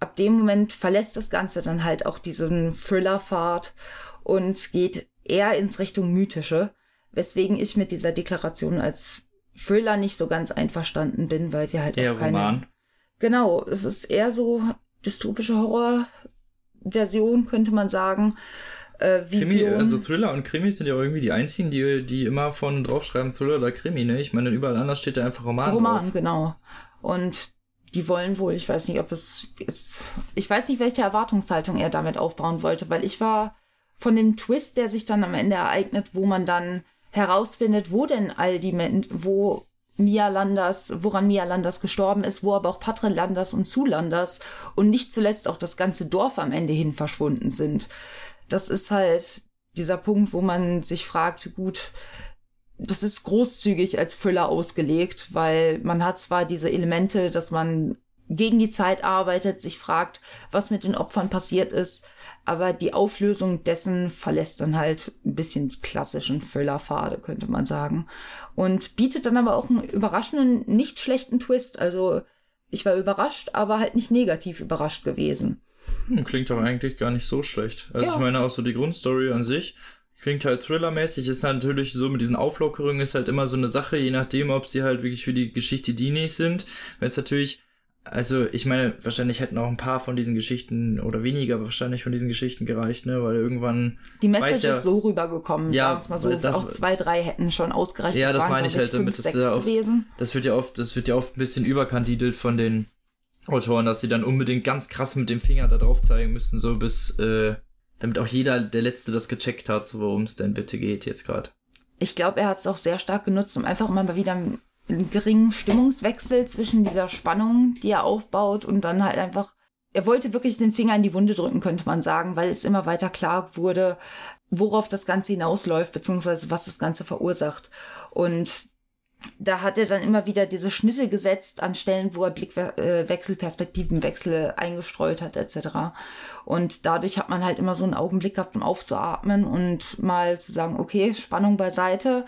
ab dem Moment verlässt das Ganze dann halt auch diesen Thriller-Pfad und geht eher ins Richtung Mythische, weswegen ich mit dieser Deklaration als Thriller nicht so ganz einverstanden bin, weil wir halt eher auch keine... Roman. Genau, es ist eher so dystopische Horror-Version, könnte man sagen äh, Vision. Krimi, also Thriller und Krimi sind ja irgendwie die einzigen, die, die immer von draufschreiben Thriller oder Krimi, ne? Ich meine, überall anders steht da einfach Roman. Roman, drauf. genau. Und die wollen wohl, ich weiß nicht, ob es jetzt, ich weiß nicht, welche Erwartungshaltung er damit aufbauen wollte, weil ich war von dem Twist, der sich dann am Ende ereignet, wo man dann herausfindet, wo denn all die Menschen, wo Mia Landers, woran Mia Landers gestorben ist, wo aber auch Patre Landers und Zulanders und nicht zuletzt auch das ganze Dorf am Ende hin verschwunden sind das ist halt dieser Punkt, wo man sich fragt, gut, das ist großzügig als Thriller ausgelegt, weil man hat zwar diese Elemente, dass man gegen die Zeit arbeitet, sich fragt, was mit den Opfern passiert ist, aber die Auflösung dessen verlässt dann halt ein bisschen die klassischen Thriller-Pfade, könnte man sagen. Und bietet dann aber auch einen überraschenden, nicht schlechten Twist. Also ich war überrascht, aber halt nicht negativ überrascht gewesen. Hm, klingt doch eigentlich gar nicht so schlecht. Also ja. ich meine auch so die Grundstory an sich klingt halt thrillermäßig, ist natürlich so mit diesen Auflockerungen ist halt immer so eine Sache, je nachdem, ob sie halt wirklich für die Geschichte dienlich sind. Wenn es natürlich also ich meine, wahrscheinlich hätten auch ein paar von diesen Geschichten oder weniger wahrscheinlich von diesen Geschichten gereicht, ne? Weil irgendwann. Die Message ja, ist so rübergekommen, ja, mal so. Das, auch zwei, drei hätten schon ausgereicht. Ja, das, das meine ich halt damit. Das, ja oft, das wird ja oft, das wird ja oft ein bisschen überkandidelt von den Autoren, dass sie dann unbedingt ganz krass mit dem Finger da drauf zeigen müssen, so bis, äh, damit auch jeder, der Letzte, das gecheckt hat, so worum es denn bitte geht jetzt gerade. Ich glaube, er hat es auch sehr stark genutzt, um einfach immer mal wieder einen, geringen Stimmungswechsel zwischen dieser Spannung, die er aufbaut, und dann halt einfach er wollte wirklich den Finger in die Wunde drücken, könnte man sagen, weil es immer weiter klar wurde, worauf das Ganze hinausläuft, beziehungsweise was das Ganze verursacht. Und da hat er dann immer wieder diese Schnitte gesetzt an Stellen, wo er Blickwechsel, Perspektivenwechsel eingestreut hat, etc. Und dadurch hat man halt immer so einen Augenblick gehabt, um aufzuatmen und mal zu sagen, okay, Spannung beiseite.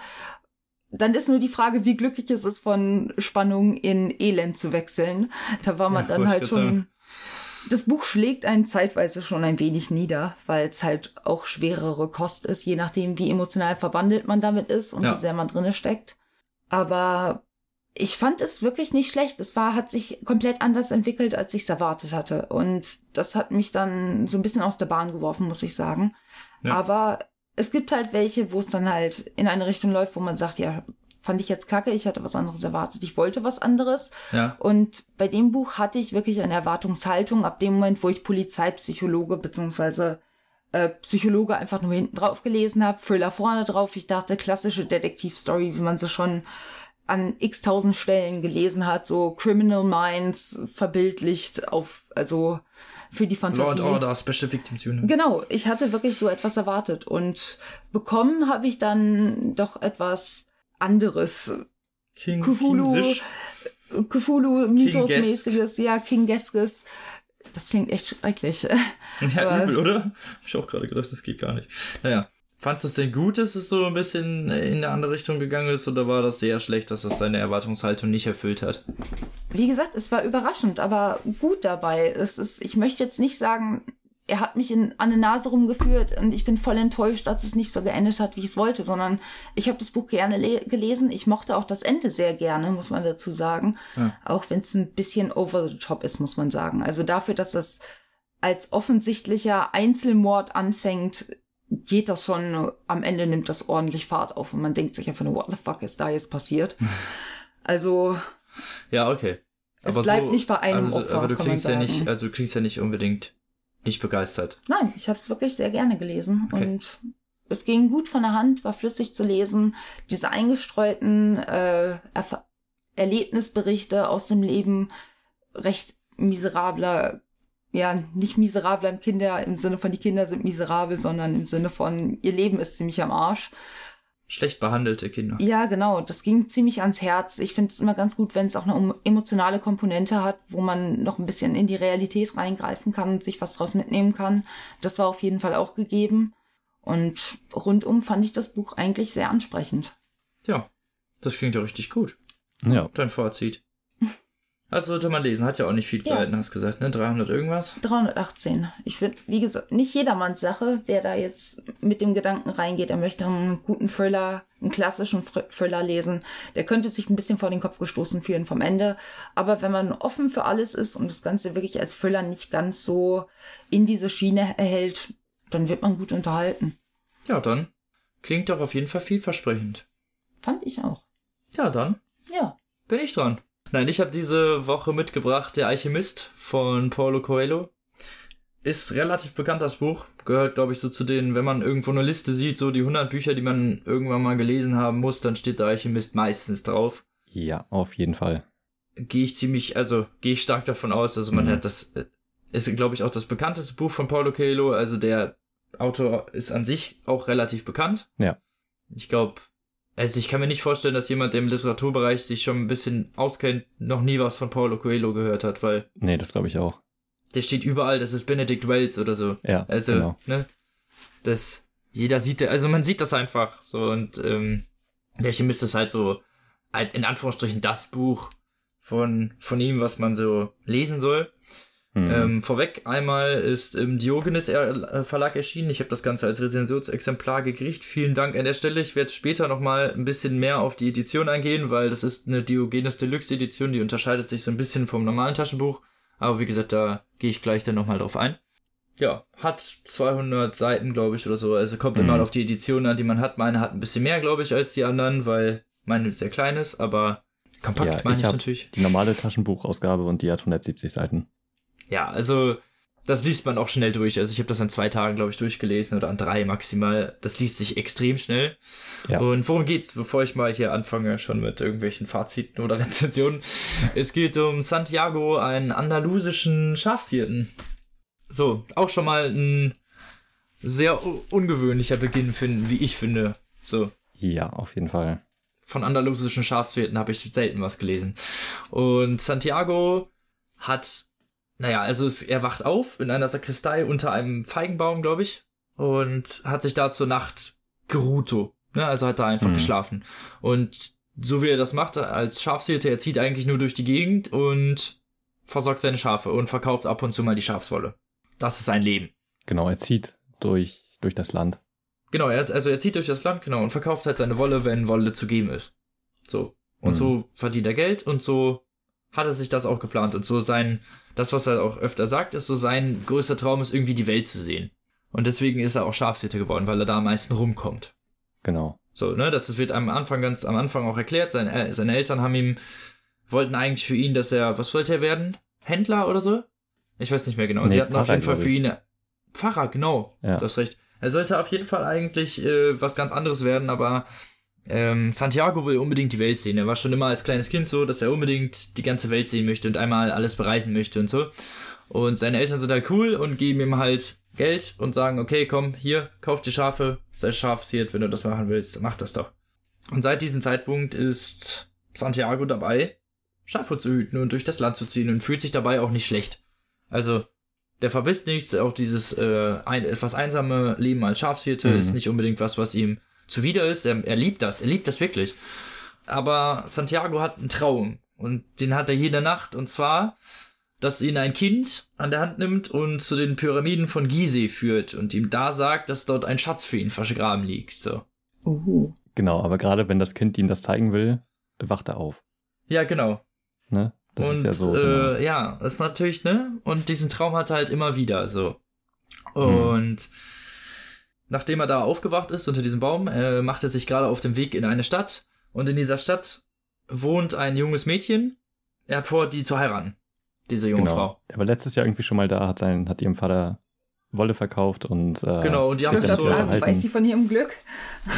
Dann ist nur die Frage, wie glücklich ist es von Spannung in Elend zu wechseln. Da war man ja, dann halt schon. Das Buch schlägt einen zeitweise schon ein wenig nieder, weil es halt auch schwerere Kost ist, je nachdem, wie emotional verbandelt man damit ist und ja. wie sehr man drinne steckt. Aber ich fand es wirklich nicht schlecht. Es war, hat sich komplett anders entwickelt, als ich es erwartet hatte. Und das hat mich dann so ein bisschen aus der Bahn geworfen, muss ich sagen. Ja. Aber es gibt halt welche, wo es dann halt in eine Richtung läuft, wo man sagt, ja, fand ich jetzt kacke, ich hatte was anderes erwartet, ich wollte was anderes. Ja. Und bei dem Buch hatte ich wirklich eine Erwartungshaltung ab dem Moment, wo ich Polizeipsychologe beziehungsweise äh, Psychologe einfach nur hinten drauf gelesen habe, Thriller vorne drauf. Ich dachte, klassische Detektivstory, wie man sie schon an x tausend Stellen gelesen hat, so Criminal Minds verbildlicht auf, also für die Fantasie. Lord Order, Special Victims Unit. Genau, ich hatte wirklich so etwas erwartet und bekommen habe ich dann doch etwas anderes. King, Cthulhu, King Sish. Cthulhu Mythos-mäßiges, ja, King Geskes. Das klingt echt schrecklich. <laughs> Ja, Aber- übel, oder? Hab ich auch gerade gedacht, das geht gar nicht. Naja. Fandst du es denn gut, dass es so ein bisschen in eine andere Richtung gegangen ist, oder war das sehr schlecht, dass das deine Erwartungshaltung nicht erfüllt hat? Wie gesagt, es war überraschend, aber gut dabei. Es ist, ich möchte jetzt nicht sagen, er hat mich in, an eine Nase rumgeführt und ich bin voll enttäuscht, dass es nicht so geendet hat, wie ich es wollte, sondern ich habe das Buch gerne le- gelesen. Ich mochte auch das Ende sehr gerne, muss man dazu sagen. Ja. Auch wenn es ein bisschen over the top ist, muss man sagen. Also dafür, dass es als offensichtlicher Einzelmord anfängt, geht das schon, am Ende nimmt das ordentlich Fahrt auf und man denkt sich einfach nur, what the fuck ist da jetzt passiert? <laughs> Also, Ja, okay. Es bleibt nicht bei einem also, Opfer, Aber du klingst ja nicht, also du klingst ja nicht unbedingt nicht begeistert. Nein, ich habe es wirklich sehr gerne gelesen Okay. und es ging gut von der Hand, war flüssig zu lesen. Diese eingestreuten äh, Erf Erlebnisberichte aus dem Leben recht miserabler, ja, nicht miserabler im Kinder, im Sinne von die Kinder sind miserabel, sondern im Sinne von ihr Leben ist ziemlich am Arsch. Schlecht behandelte Kinder. Ja, genau. Das ging ziemlich ans Herz. Ich finde es immer ganz gut, wenn es auch eine um- emotionale Komponente hat, wo man noch ein bisschen in die Realität reingreifen kann und sich was draus mitnehmen kann. Das war auf jeden Fall auch gegeben. Und rundum fand ich das Buch eigentlich sehr ansprechend. Ja, das klingt ja richtig gut. Ja, Dein Fazit. Also sollte man lesen, hat ja auch nicht viel Ja. Seiten, hast gesagt, ne? 300 irgendwas? 318. Ich finde, wie gesagt, nicht jedermanns Sache, wer da jetzt mit dem Gedanken reingeht, er möchte einen guten Thriller, einen klassischen Thriller lesen, der könnte sich ein bisschen vor den Kopf gestoßen fühlen vom Ende. Aber wenn man offen für alles ist und das Ganze wirklich als Thriller nicht ganz so in diese Schiene erhält, dann wird man gut unterhalten. Ja, dann klingt doch auf jeden Fall vielversprechend. Fand ich auch. Ja, dann Ja. bin ich dran. Nein, ich habe diese Woche mitgebracht Der Alchemist von Paulo Coelho. Ist relativ bekannt, das Buch. Gehört, glaube ich, so zu denen, wenn man irgendwo eine Liste sieht, so die 100 Bücher, die man irgendwann mal gelesen haben muss, dann steht Der Alchemist meistens drauf. ja, auf jeden Fall. Gehe ich ziemlich, also gehe ich stark davon aus. Also man Mhm. hat das, äh, ist, glaube ich, auch das bekannteste Buch von Paulo Coelho. Also der Autor ist an sich auch relativ bekannt. Ja. Ich glaube, also ich kann mir nicht vorstellen, dass jemand, der im Literaturbereich sich schon ein bisschen auskennt, noch nie was von Paulo Coelho gehört hat, weil Nee, das glaube ich auch. der steht überall, das ist Benedict Wells oder so. Ja, Also, genau. ne? Das, jeder sieht, also man sieht das einfach so und ähm, der Alchemist ist halt so ein, in Anführungsstrichen das Buch von, von ihm, was man so lesen soll. Mhm. Ähm, vorweg einmal ist im Diogenes äh, Verlag erschienen. Ich habe das Ganze als Rezensionsexemplar gekriegt. Vielen Dank an der Stelle. Ich werde später nochmal ein bisschen mehr auf die Edition eingehen, weil das ist eine Diogenes Deluxe Edition, die unterscheidet sich so ein bisschen vom normalen Taschenbuch. Aber wie gesagt, da gehe ich gleich dann nochmal drauf ein. Ja, hat 200 Seiten, glaube ich, oder so. Also kommt Mhm. immer auf die Edition an, die man hat. Meine hat ein bisschen mehr, glaube ich, als die anderen, weil meine sehr klein ist, aber kompakt Ja, meine ich ich natürlich. Die normale Taschenbuchausgabe und die hat 170 Seiten. Ja, also das liest man auch schnell durch. Also ich habe das an zwei Tagen, glaube ich, durchgelesen oder an drei maximal. Das liest sich extrem schnell. Ja. Und worum geht's, bevor ich mal hier anfange, schon mit irgendwelchen Faziten oder <laughs> Rezensionen? es geht um Santiago, einen andalusischen Schafshirten. So, auch schon mal ein sehr ungewöhnlicher Beginn finden, wie ich finde. So, Ja, auf jeden Fall. von andalusischen Schafshirten habe ich selten was gelesen. Und Santiago hat, naja, also es, er wacht auf in einer Sakristei unter einem Feigenbaum, glaube ich, und hat sich da zur Nacht geruht. Ne? Also hat da einfach Mhm. geschlafen. Und so wie er das macht als Schafshirte, er zieht eigentlich nur durch die Gegend und versorgt seine Schafe und verkauft ab und zu mal die Schafswolle. Das ist sein Leben. Genau, er zieht durch, durch das Land. Genau, er, hat- also er zieht durch das Land, genau, und verkauft halt seine Wolle, wenn Wolle zu geben ist. So. Und Mhm. so verdient er Geld und so hat er sich das auch geplant. Und so sein, das, was er auch öfter sagt, ist so sein größter Traum ist irgendwie die Welt zu sehen. Und deswegen ist er auch Schafshirte geworden, weil er da am meisten rumkommt. Genau. So, ne, das wird am Anfang ganz am Anfang auch erklärt. Seine, äh, seine Eltern haben ihm, wollten eigentlich für ihn, dass er, was wollte er werden? Händler oder so? Ich weiß nicht mehr genau. Nee, Sie hatten auf Pfarrer, jeden Fall für ihn Pfarrer, genau. Ja. Du hast recht. Er sollte auf jeden Fall eigentlich äh, was ganz anderes werden, aber ähm, Santiago will unbedingt die Welt sehen. Er war schon immer als kleines Kind so, dass er unbedingt die ganze Welt sehen möchte und einmal alles bereisen möchte und so. Und seine Eltern sind halt cool und geben ihm halt Geld und sagen, okay, komm, hier, kauf die Schafe, sei schafsiert, wenn du das machen willst, mach das doch. Und seit diesem Zeitpunkt ist Santiago dabei, Schafe zu hüten und durch das Land zu ziehen und fühlt sich dabei auch nicht schlecht. Also, der verbisst nichts, auch dieses äh, ein, etwas einsame Leben als Schafshirte Mhm. ist nicht unbedingt was, was ihm zuwider ist. Er, er liebt das, er liebt das wirklich. Aber Santiago hat einen Traum und den hat er jede Nacht und zwar, dass ihn ein Kind an der Hand nimmt und zu den Pyramiden von Gizeh führt und ihm da sagt, dass dort ein Schatz für ihn vergraben liegt. So. Uh. Genau, aber gerade wenn das Kind ihm das zeigen will, wacht er auf. Ja, genau. Ne? Das und ist ja so. äh, genau. ja, das ist natürlich, ne? Und diesen Traum hat er halt immer wieder so. Hm. Nachdem er da aufgewacht ist unter diesem Baum, äh, macht er sich gerade auf dem Weg in eine Stadt. Und in dieser Stadt wohnt ein junges Mädchen. Er hat vor, die zu heiraten. Diese junge genau. Frau. Er war letztes Jahr irgendwie schon mal da, hat, sein, hat ihrem Vater Wolle verkauft und. Äh, Genau, und die haben sich so- sagen, weiß sie von ihrem Glück?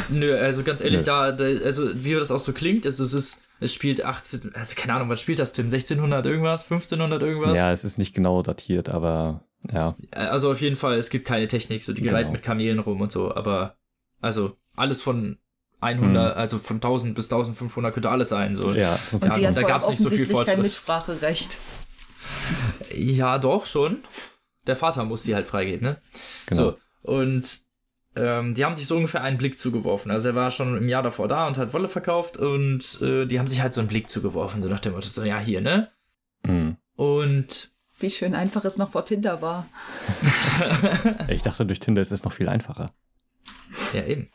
Nö, also ganz ehrlich, da, da, also wie das auch so klingt, ist, es ist, es spielt 18, also keine Ahnung, was spielt das, Tim? 1600 irgendwas? 1500 irgendwas? Ja, es ist nicht genau datiert, aber ja. Also auf jeden Fall, es gibt keine Technik, so die Genau. reiten mit Kamelen rum und so, aber also alles von 100, Hm. also von 1000 bis 1500 könnte alles sein, so. Ja, Und Ja, sie hat da gab's nicht so viel offensichtlich kein Fortschritt. Mitspracherecht. Ja, doch, schon. Der Vater muss die halt freigeben, ne? genau. So, und ähm, die haben sich so ungefähr einen Blick zugeworfen. Also er war schon im Jahr davor da und hat Wolle verkauft und äh, die haben sich halt so einen Blick zugeworfen, so nach dem Motto, so, ja, hier, ne? Hm. Und Wie schön einfach es noch vor Tinder war. <laughs> Ich dachte, durch Tinder ist es noch viel einfacher. Ja, eben.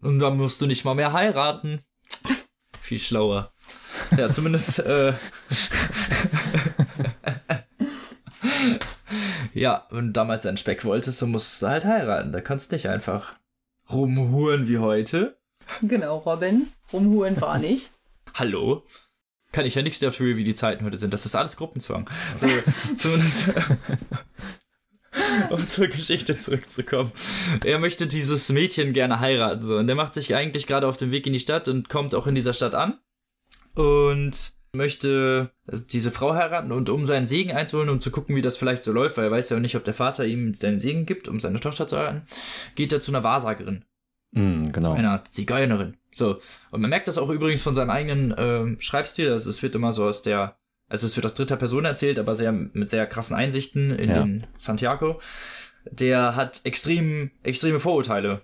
Und dann musst du nicht mal mehr heiraten. Viel schlauer. Ja, zumindest, äh. <laughs> ja, wenn du damals einen Speck wolltest, dann musst du halt heiraten. Da kannst du nicht einfach rumhuren wie heute. Genau, Robin. Rumhuren war nicht. <laughs> Hallo? Kann ich ja nichts dafür, wie die Zeiten heute sind. Das ist alles Gruppenzwang. So, <laughs> zumindest. <laughs> um zur Geschichte zurückzukommen. Er möchte dieses Mädchen gerne heiraten, so. Und der macht sich eigentlich gerade auf den Weg in die Stadt und kommt auch in dieser Stadt an. Und möchte diese Frau heiraten und um seinen Segen einzuholen, um zu gucken, wie das vielleicht so läuft, weil er weiß ja nicht, ob der Vater ihm seinen Segen gibt, um seine Tochter zu heiraten, geht er zu einer Wahrsagerin Zu genau. einer Zigeunerin. So. Und man merkt das auch übrigens von seinem eigenen ähm, Schreibstil. Also es wird immer so aus der, also es wird aus dritter Person erzählt, aber sehr mit sehr krassen Einsichten in Ja. den Santiago. Der hat extrem, extreme Vorurteile.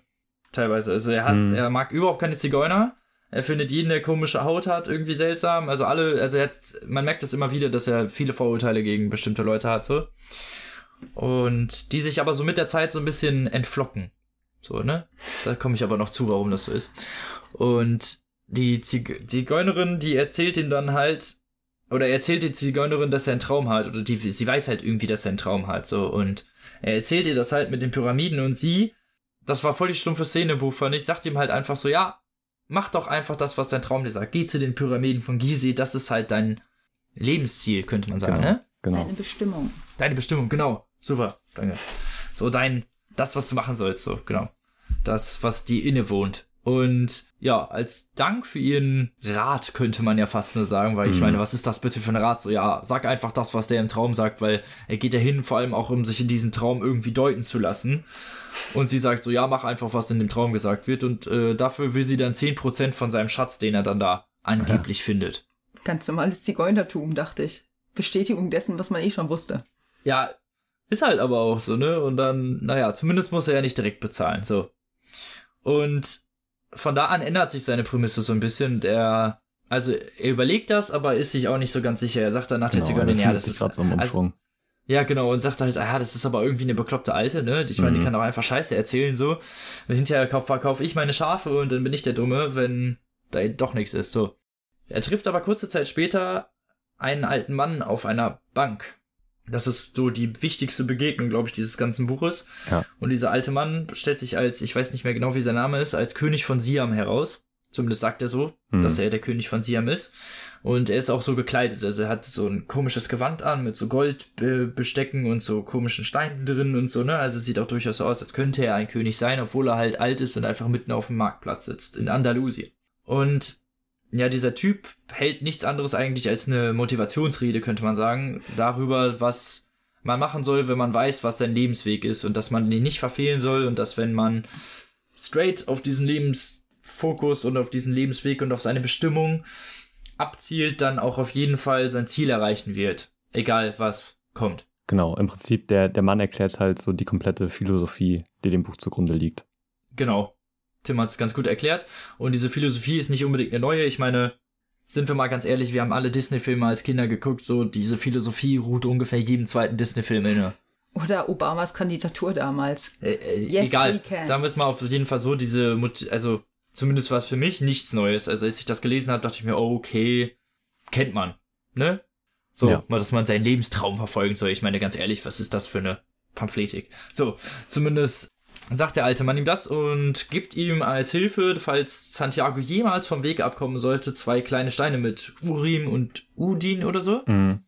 Teilweise. Also er hasst, Mhm. er mag überhaupt keine Zigeuner. Er findet jeden, der komische Haut hat, irgendwie seltsam. Also alle, also hat, man merkt das immer wieder, dass er viele Vorurteile gegen bestimmte Leute hat, so. Und die sich aber so mit der Zeit so ein bisschen entflocken. So, ne? Da komme ich aber noch zu, warum das so ist. Und die Zig Zigeunerin, die erzählt ihm dann halt, oder er erzählt die Zigeunerin, dass er einen Traum hat, oder die, sie weiß halt irgendwie, dass er einen Traum hat, so, und er erzählt ihr das halt mit den Pyramiden und sie, das war voll die stumpfe Szene, Buch, fand ich, sagt ihm halt einfach so, ja, mach doch einfach das, was dein Traum dir sagt. Geh zu den Pyramiden von Gizeh, das ist halt dein Lebensziel, könnte man sagen, Genau. ne? Genau. Eine Bestimmung. Deine Bestimmung, genau. Super, danke. So dein, das, was du machen sollst, so, genau. Das, was dir innewohnt. Und ja, als Dank für ihren Rat könnte man ja fast nur sagen, weil ich Mhm. meine, was ist das bitte für ein Rat? So, ja, sag einfach das, was der im Traum sagt, weil er geht ja hin, vor allem auch, um sich in diesen Traum irgendwie deuten zu lassen. Und sie sagt so, ja, mach einfach, was in dem Traum gesagt wird. Und äh, dafür will sie dann 10% von seinem Schatz, den er dann da angeblich findet. Ganz normales Zigeunertum, dachte ich. Bestätigung dessen, was man eh schon wusste. Ja, ist halt aber auch so, ne? Und dann, naja, zumindest muss er ja nicht direkt bezahlen, so. Und von da an ändert sich seine Prämisse so ein bisschen. Der, also er überlegt das, aber ist sich auch nicht so ganz sicher. Er sagt dann nach der Genau, Zigeunerin, ja, das ist so also, ja, genau, und sagt halt, ah, das ist aber irgendwie eine bekloppte Alte, ne? Ich meine, die Mhm. kann auch einfach Scheiße erzählen, so. Hinterher kauf, verkaufe ich meine Schafe und dann bin ich der Dumme, wenn da doch nichts ist, so. Er trifft aber kurze Zeit später einen alten Mann auf einer Bank. Das ist so die wichtigste Begegnung, glaube ich, dieses ganzen Buches. Ja. Und dieser alte Mann stellt sich als, ich weiß nicht mehr genau, wie sein Name ist, als König von Siam heraus. Zumindest sagt er so, Mhm. dass er der König von Siam ist. Und er ist auch so gekleidet. Also er hat so ein komisches Gewand an mit so Goldbestecken und so komischen Steinen drin und so, ne? Also es sieht auch durchaus so aus, als könnte er ein König sein, obwohl er halt alt ist und einfach mitten auf dem Marktplatz sitzt, in Andalusien. Und ja, dieser Typ hält nichts anderes eigentlich als eine Motivationsrede, könnte man sagen, darüber, was man machen soll, wenn man weiß, was sein Lebensweg ist und dass man den nicht verfehlen soll und dass wenn man straight auf diesen Lebensfokus und auf diesen Lebensweg und auf seine Bestimmung abzielt, dann auch auf jeden Fall sein Ziel erreichen wird. Egal was kommt. Genau, im Prinzip, der, der Mann erklärt halt so die komplette Philosophie, die dem Buch zugrunde liegt. Genau. Tim hat es ganz gut erklärt. Und diese Philosophie ist nicht unbedingt eine neue. Ich meine, sind wir mal ganz ehrlich, wir haben alle Disney-Filme als Kinder geguckt. So, diese Philosophie ruht ungefähr jedem zweiten Disney-Film inne. Oder Obamas Kandidatur damals. Äh, äh, Yes, egal. we can. Sagen wir es mal auf jeden Fall so, diese, Mut- also zumindest war es für mich nichts Neues. Also als ich das gelesen habe, dachte ich mir, oh, okay, kennt man, ne? So, Ja. mal, dass man seinen Lebenstraum verfolgen soll. Ich meine, ganz ehrlich, was ist das für eine Pamphletik? So, zumindest sagt der alte Mann ihm das und gibt ihm als Hilfe, falls Santiago jemals vom Weg abkommen sollte, zwei kleine Steine mit Urim und Udin oder so. Mhm.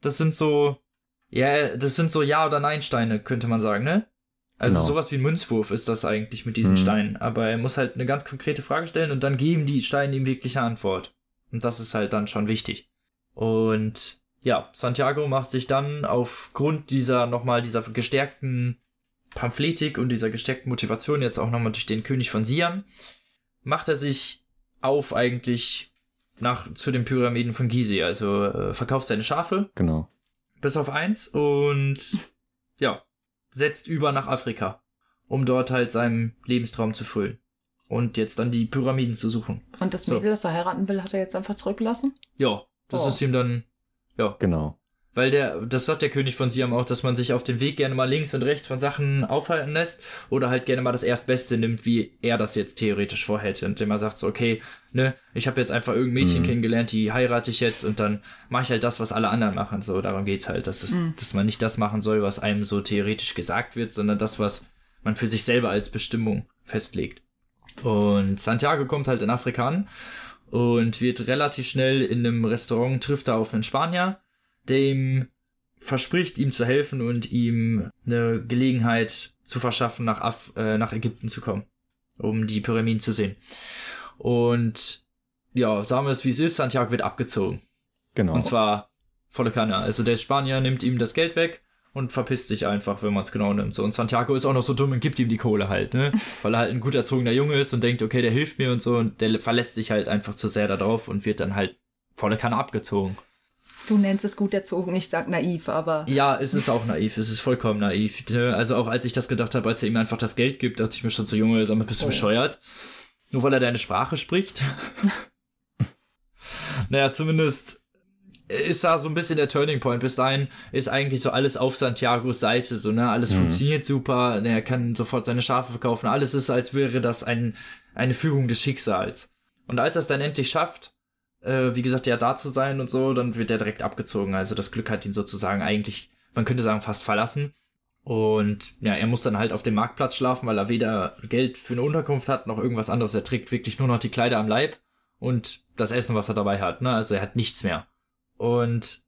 Das sind so, ja, das sind so Ja- oder Nein-Steine, könnte man sagen, ne? Also Genau. sowas wie ein Münzwurf ist das eigentlich mit diesen Mhm. Steinen. Aber er muss halt eine ganz konkrete Frage stellen und dann geben die Steine ihm wirkliche Antwort. Und das ist halt dann schon wichtig. Und ja, Santiago macht sich dann aufgrund dieser nochmal dieser gestärkten Pamphletik und dieser gestärkten Motivation jetzt auch nochmal durch den König von Siam, macht er sich auf eigentlich nach zu den Pyramiden von Gizeh. Also äh, verkauft seine Schafe, Genau. bis auf eins und ja, setzt über nach Afrika, um dort halt seinem Lebenstraum zu füllen. Und jetzt dann die Pyramiden zu suchen. Und das So. Mädel, das er heiraten will, hat er jetzt einfach zurückgelassen? Ja, das Oh. ist ihm dann, ja, Genau. Weil der, das sagt der König von Siam auch, dass man sich auf dem Weg gerne mal links und rechts von Sachen aufhalten lässt oder halt gerne mal das Erstbeste nimmt, wie er das jetzt theoretisch vorhätte. Und immer sagt so, okay, ne, ich habe jetzt einfach irgendein Mädchen Mhm. kennengelernt, die heirate ich jetzt und dann mache ich halt das, was alle anderen machen. So, darum geht's halt, dass, es, Mhm. dass man nicht das machen soll, was einem so theoretisch gesagt wird, sondern das, was man für sich selber als Bestimmung festlegt. Und Santiago kommt halt in Afrika an und wird relativ schnell in einem Restaurant, trifft er auf einen Spanier, der ihm verspricht, ihm zu helfen und ihm eine Gelegenheit zu verschaffen, nach, Af äh, nach Ägypten zu kommen, um die Pyramiden zu sehen. Und ja, sagen wir es wie es ist, Santiago wird abgezogen. Genau. Und zwar volle Kanne. Also der Spanier nimmt ihm das Geld weg und verpisst sich einfach, wenn man es genau nimmt. So, und Santiago ist auch noch so dumm und gibt ihm die Kohle halt, ne? <laughs> Weil er halt ein gut erzogener Junge ist und denkt, okay, der hilft mir und so. Und der verlässt sich halt einfach zu sehr darauf und wird dann halt volle Kanne abgezogen. Du nennst es gut erzogen, ich sag naiv, aber Ja, es ist auch naiv, es ist vollkommen naiv. Ne? Also auch als ich das gedacht habe, als er ihm einfach das Geld gibt, dachte ich mir schon so, Junge, sag mal, bist du Oh. bescheuert? Nur weil er deine Sprache spricht? <laughs> naja, zumindest ist da so ein bisschen der Turning Point. Bis dahin ist eigentlich so alles auf Santiagos Seite, so, ne? Alles Mhm. funktioniert super, ne? er kann sofort seine Schafe verkaufen, alles ist, als wäre das ein, eine Fügung des Schicksals. Und als er es dann endlich schafft, äh, wie gesagt, ja, da zu sein und so, dann wird er direkt abgezogen. Also das Glück hat ihn sozusagen eigentlich, man könnte sagen, fast verlassen. Und ja, er muss dann halt auf dem Marktplatz schlafen, weil er weder Geld für eine Unterkunft hat, noch irgendwas anderes. Er trägt wirklich nur noch die Kleider am Leib und das Essen, was er dabei hat. Ne? Also er hat nichts mehr. Und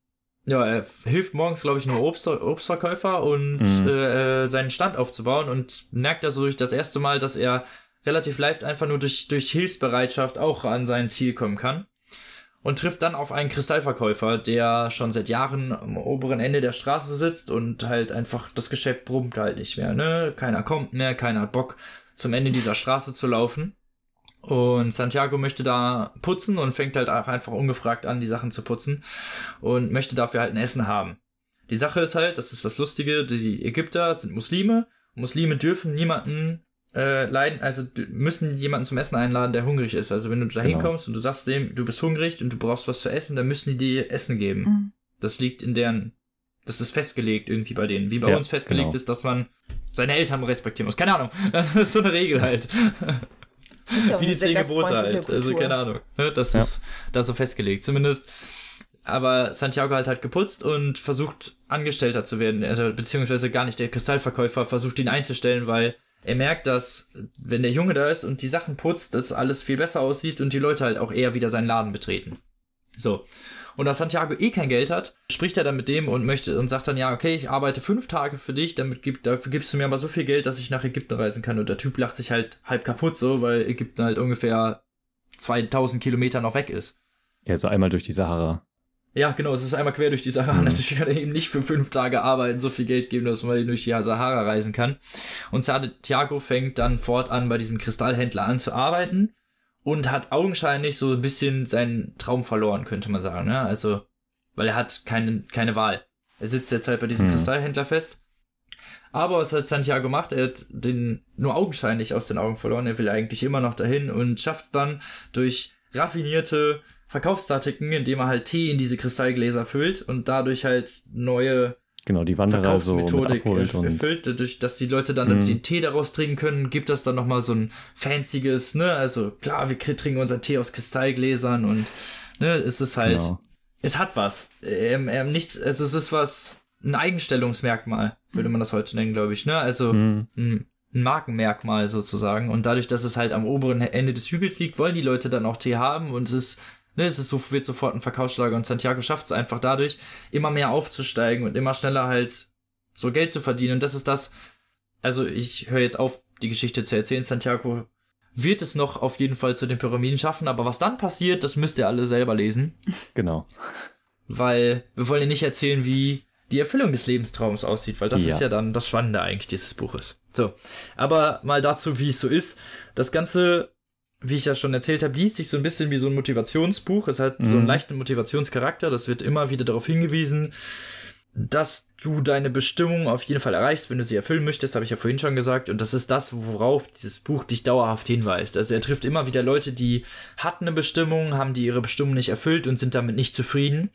ja, er hilft morgens, glaube ich, nur Obst, Obstverkäufer und Mhm. äh, äh, seinen Stand aufzubauen und merkt also durch das erste Mal, dass er relativ leicht einfach nur durch, durch Hilfsbereitschaft auch an sein Ziel kommen kann. Und trifft dann auf einen Kristallverkäufer, der schon seit Jahren am oberen Ende der Straße sitzt und halt einfach das Geschäft brummt halt nicht mehr, ne? Keiner kommt mehr, keiner hat Bock, zum Ende dieser Straße zu laufen. Und Santiago möchte da putzen und fängt halt auch einfach ungefragt an, die Sachen zu putzen und möchte dafür halt ein Essen haben. Die Sache ist halt, das ist das Lustige, die Ägypter sind Muslime. Muslime dürfen niemanden äh, leiden, also müssen jemanden zum Essen einladen, der hungrig ist. Also wenn du da Genau. hinkommst und du sagst dem, du bist hungrig und du brauchst was zu essen, dann müssen die dir Essen geben. Mhm. Das liegt in deren, das ist festgelegt irgendwie bei denen. Wie bei Ja, uns festgelegt genau. ist, dass man seine Eltern respektieren muss. Keine Ahnung. <laughs> Das ist so eine Regel halt. <laughs> Ja Wie die zehn Gebote halt. Also Kultur. keine Ahnung. Ne? Das Ja. ist da so festgelegt. Zumindest. Aber Santiago halt hat geputzt und versucht Angestellter zu werden. Also, beziehungsweise gar nicht der Kristallverkäufer versucht ihn einzustellen, weil er merkt, dass wenn der Junge da ist und die Sachen putzt, dass alles viel besser aussieht und die Leute halt auch eher wieder seinen Laden betreten. So. Und da Santiago eh kein Geld hat, spricht er dann mit dem und möchte und sagt dann, ja, okay, ich arbeite fünf Tage für dich, damit gib, dafür gibst du mir aber so viel Geld, dass ich nach Ägypten reisen kann. Und der Typ lacht sich halt halb kaputt so, weil Ägypten halt ungefähr 2000 Kilometer noch weg ist. Ja, so einmal durch die Sahara. Ja, genau, es ist einmal quer durch die Sahara. Mhm. Natürlich kann er eben nicht für fünf Tage arbeiten, so viel Geld geben, dass man durch die Sahara reisen kann. Und Santiago fängt dann fortan bei diesem Kristallhändler an zu arbeiten und hat augenscheinlich so ein bisschen seinen Traum verloren, könnte man sagen. Ne? Also, weil er hat keine, keine Wahl. Er sitzt jetzt halt bei diesem Mhm. Kristallhändler fest. Aber was hat Santiago gemacht? Er hat den nur augenscheinlich aus den Augen verloren. Er will eigentlich immer noch dahin und schafft dann durch raffinierte Verkaufstaktiken, indem er halt Tee in diese Kristallgläser füllt und dadurch halt neue Genau, die Wanderer so mit Verkaufsmethodik abholt und erfüllt, dadurch, dass die Leute dann Mhm. den Tee daraus trinken können, gibt das dann nochmal so ein fancyes, ne, also klar, wir trinken unseren Tee aus Kristallgläsern und, ne, es ist halt, genau. es hat was. Ähm, ähm, nichts, also es ist was, ein Eigenstellungsmerkmal, würde man das heute nennen, glaube ich, ne, also Mhm. ein, ein Markenmerkmal sozusagen. Und dadurch, dass es halt am oberen Ende des Hügels liegt, wollen die Leute dann auch Tee haben und es ist, ne, es ist so, wird sofort ein Verkaufsschlager und Santiago schafft es einfach dadurch, immer mehr aufzusteigen und immer schneller halt so Geld zu verdienen. Und das ist das, also ich höre jetzt auf, die Geschichte zu erzählen. Santiago wird es noch auf jeden Fall zu den Pyramiden schaffen, aber was dann passiert, das müsst ihr alle selber lesen Genau. weil wir wollen ja nicht erzählen, wie die Erfüllung des Lebenstraums aussieht, weil das Ja. ist ja dann das Spannende eigentlich dieses Buches. So, aber mal dazu, wie es so ist. Das Ganze, wie ich ja schon erzählt habe, liest sich so ein bisschen wie so ein Motivationsbuch. Es hat so einen Mhm. leichten Motivationscharakter. Das wird immer wieder darauf hingewiesen, dass du deine Bestimmung auf jeden Fall erreichst, wenn du sie erfüllen möchtest, habe ich ja vorhin schon gesagt. Und das ist das, worauf dieses Buch dich dauerhaft hinweist. Also er trifft immer wieder Leute, die hatten eine Bestimmung, haben die ihre Bestimmung nicht erfüllt und sind damit nicht zufrieden.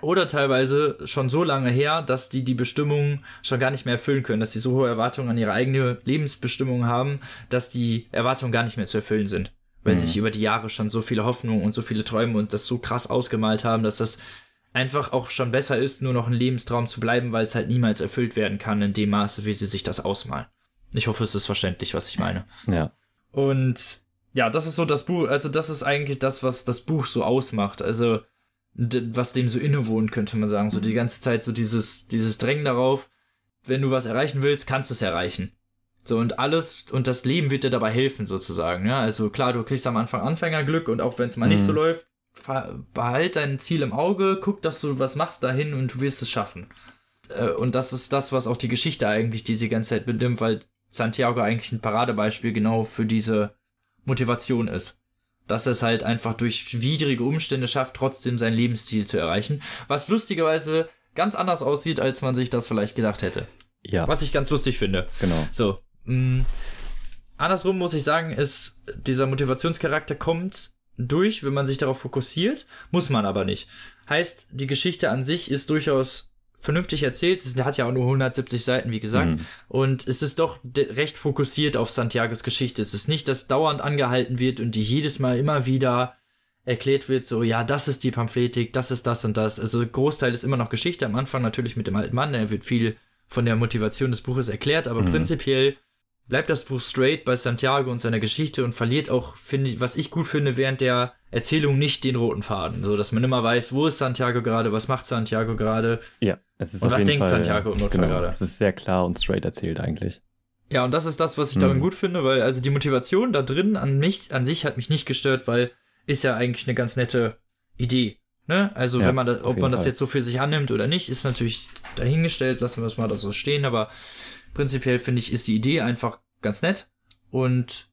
Oder teilweise schon so lange her, dass die die Bestimmung schon gar nicht mehr erfüllen können, dass sie so hohe Erwartungen an ihre eigene Lebensbestimmung haben, dass die Erwartungen gar nicht mehr zu erfüllen sind. Weil Mhm. sich über die Jahre schon so viele Hoffnungen und so viele Träume und das so krass ausgemalt haben, dass das einfach auch schon besser ist, nur noch ein Lebenstraum zu bleiben, weil es halt niemals erfüllt werden kann in dem Maße, wie sie sich das ausmalen. Ich hoffe, es ist verständlich, was ich meine. Ja. Und ja, das ist so das Buch, also das ist eigentlich das, was das Buch so ausmacht. Also was dem so innewohnt, könnte man sagen. So die ganze Zeit so dieses, dieses Drängen darauf, wenn du was erreichen willst, kannst du es erreichen. So und alles und das Leben wird dir dabei helfen sozusagen. Ja, also klar, du kriegst am Anfang Anfängerglück und auch wenn es mal nicht Mhm. so läuft, ver- behalt dein Ziel im Auge, guck, dass du was machst dahin und du wirst es schaffen. Äh, Und das ist das, was auch die Geschichte eigentlich diese ganze Zeit benimmt, weil Santiago eigentlich ein Paradebeispiel genau für diese Motivation ist. Dass er es halt einfach durch widrige Umstände schafft, trotzdem sein Lebensziel zu erreichen. Was lustigerweise ganz anders aussieht, als man sich das vielleicht gedacht hätte. Ja, Was ich ganz lustig finde. genau. So. Mh, andersrum muss ich sagen, ist, dieser Motivationscharakter kommt durch, wenn man sich darauf fokussiert, muss man aber nicht. Heißt, die Geschichte an sich ist durchaus vernünftig erzählt. Es hat ja auch nur 170 Seiten, wie gesagt. Mhm. Und es ist doch recht fokussiert auf Santiagos Geschichte. Es ist nicht, dass dauernd angehalten wird und die jedes Mal immer wieder erklärt wird, so, ja, das ist die Pamphletik, das ist das und das. Also Großteil ist immer noch Geschichte. Am Anfang natürlich mit dem alten Mann, er wird viel von der Motivation des Buches erklärt, aber Mhm. prinzipiell bleibt das Buch straight bei Santiago und seiner Geschichte und verliert auch, finde ich, was ich gut finde, während der Erzählung nicht den roten Faden. So, dass man immer weiß, wo ist Santiago gerade, was macht Santiago gerade. Ja, es ist Und auf was jeden denkt Fall, Santiago im Notfall genau, gerade? Es ist sehr klar und straight erzählt eigentlich. Ja, und das ist das, was ich darin Mhm. gut finde, weil also die Motivation da drin an mich, an sich hat mich nicht gestört, weil ist ja eigentlich eine ganz nette Idee. Ne? Also Ja, wenn man da, auf ob man das Fall. jetzt so für sich annimmt oder nicht, ist natürlich dahingestellt, lassen wir das mal da so stehen, aber prinzipiell finde ich, ist die Idee einfach ganz nett und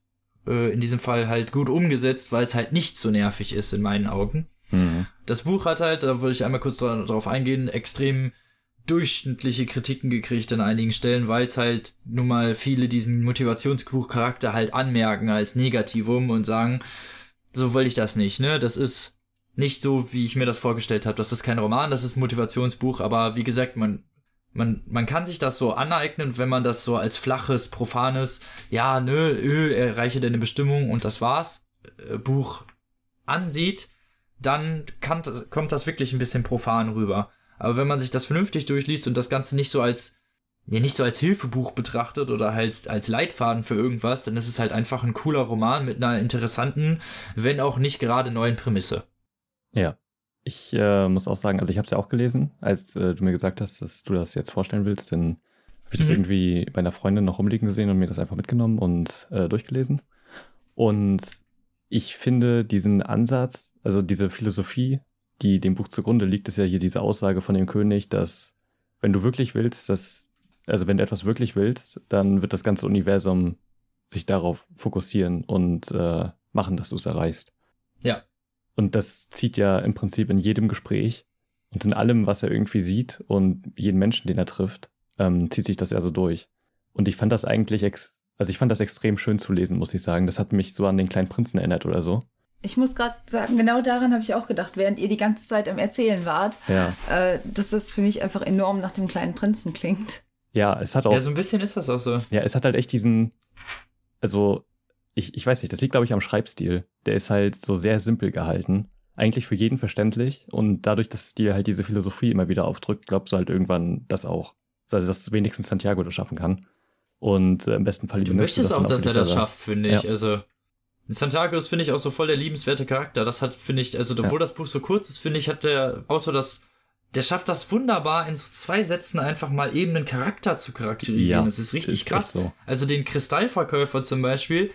äh, in diesem Fall halt gut umgesetzt, weil es halt nicht so nervig ist in meinen Augen. Mhm. Das Buch hat halt, da würde ich einmal kurz dra- drauf eingehen, extrem durchschnittliche Kritiken gekriegt an einigen Stellen, weil es halt nun mal viele diesen Motivationsbuchcharakter halt anmerken als Negativum und sagen, so will ich das nicht, ne? Das ist nicht so, wie ich mir das vorgestellt habe. Das ist kein Roman, das ist ein Motivationsbuch, aber wie gesagt, man man, man kann sich das so aneignen, wenn man das so als flaches, profanes, ja, nö, ö, erreiche deine Bestimmung und das war's, äh, Buch ansieht, dann kann, kommt das wirklich ein bisschen profan rüber. Aber wenn man sich das vernünftig durchliest und das Ganze nicht so als, ja, nicht so als Hilfebuch betrachtet oder halt als Leitfaden für irgendwas, dann ist es halt einfach ein cooler Roman mit einer interessanten, wenn auch nicht gerade neuen Prämisse. Ja. Ich äh, muss auch sagen, also ich habe es ja auch gelesen, als äh, du mir gesagt hast, dass du das jetzt vorstellen willst, dann habe ich das Mhm. irgendwie bei einer Freundin noch rumliegen gesehen und mir das einfach mitgenommen und äh, durchgelesen. Und ich finde diesen Ansatz, also diese Philosophie, die dem Buch zugrunde liegt, ist ja hier diese Aussage von dem König, dass wenn du wirklich willst, dass, also wenn du etwas wirklich willst, dann wird das ganze Universum sich darauf fokussieren und äh, machen, dass du es erreichst. Ja. Und das zieht ja im Prinzip in jedem Gespräch und in allem, was er irgendwie sieht und jeden Menschen, den er trifft, ähm, zieht sich das ja so durch. Und ich fand das eigentlich, ex also ich fand das extrem schön zu lesen, muss ich sagen. Das hat mich so an den kleinen Prinzen erinnert oder so. Ich muss gerade sagen, genau daran habe ich auch gedacht, während ihr die ganze Zeit am Erzählen wart, Ja. äh, dass das für mich einfach enorm nach dem kleinen Prinzen klingt. Ja, es hat auch Ja, so ein bisschen ist das auch so. Ja, es hat halt echt diesen, also ich, ich weiß nicht, das liegt glaube ich am Schreibstil. Der ist halt so sehr simpel gehalten. Eigentlich für jeden verständlich und dadurch, dass dir halt diese Philosophie immer wieder aufdrückt, glaubst du halt irgendwann das auch. Also, dass wenigstens Santiago das schaffen kann. Und äh, im besten Fall Du möchtest das auch, dass er das schafft, finde ich. Ja. Also, Santiago ist, finde ich, auch so voll der liebenswerte Charakter. Das hat, finde ich, also, obwohl das Buch so kurz ist, finde ich, hat der Autor das, der schafft das wunderbar, in so zwei Sätzen einfach mal eben einen Charakter zu charakterisieren. Ja, das ist richtig ist krass. so. Also, den Kristallverkäufer zum Beispiel,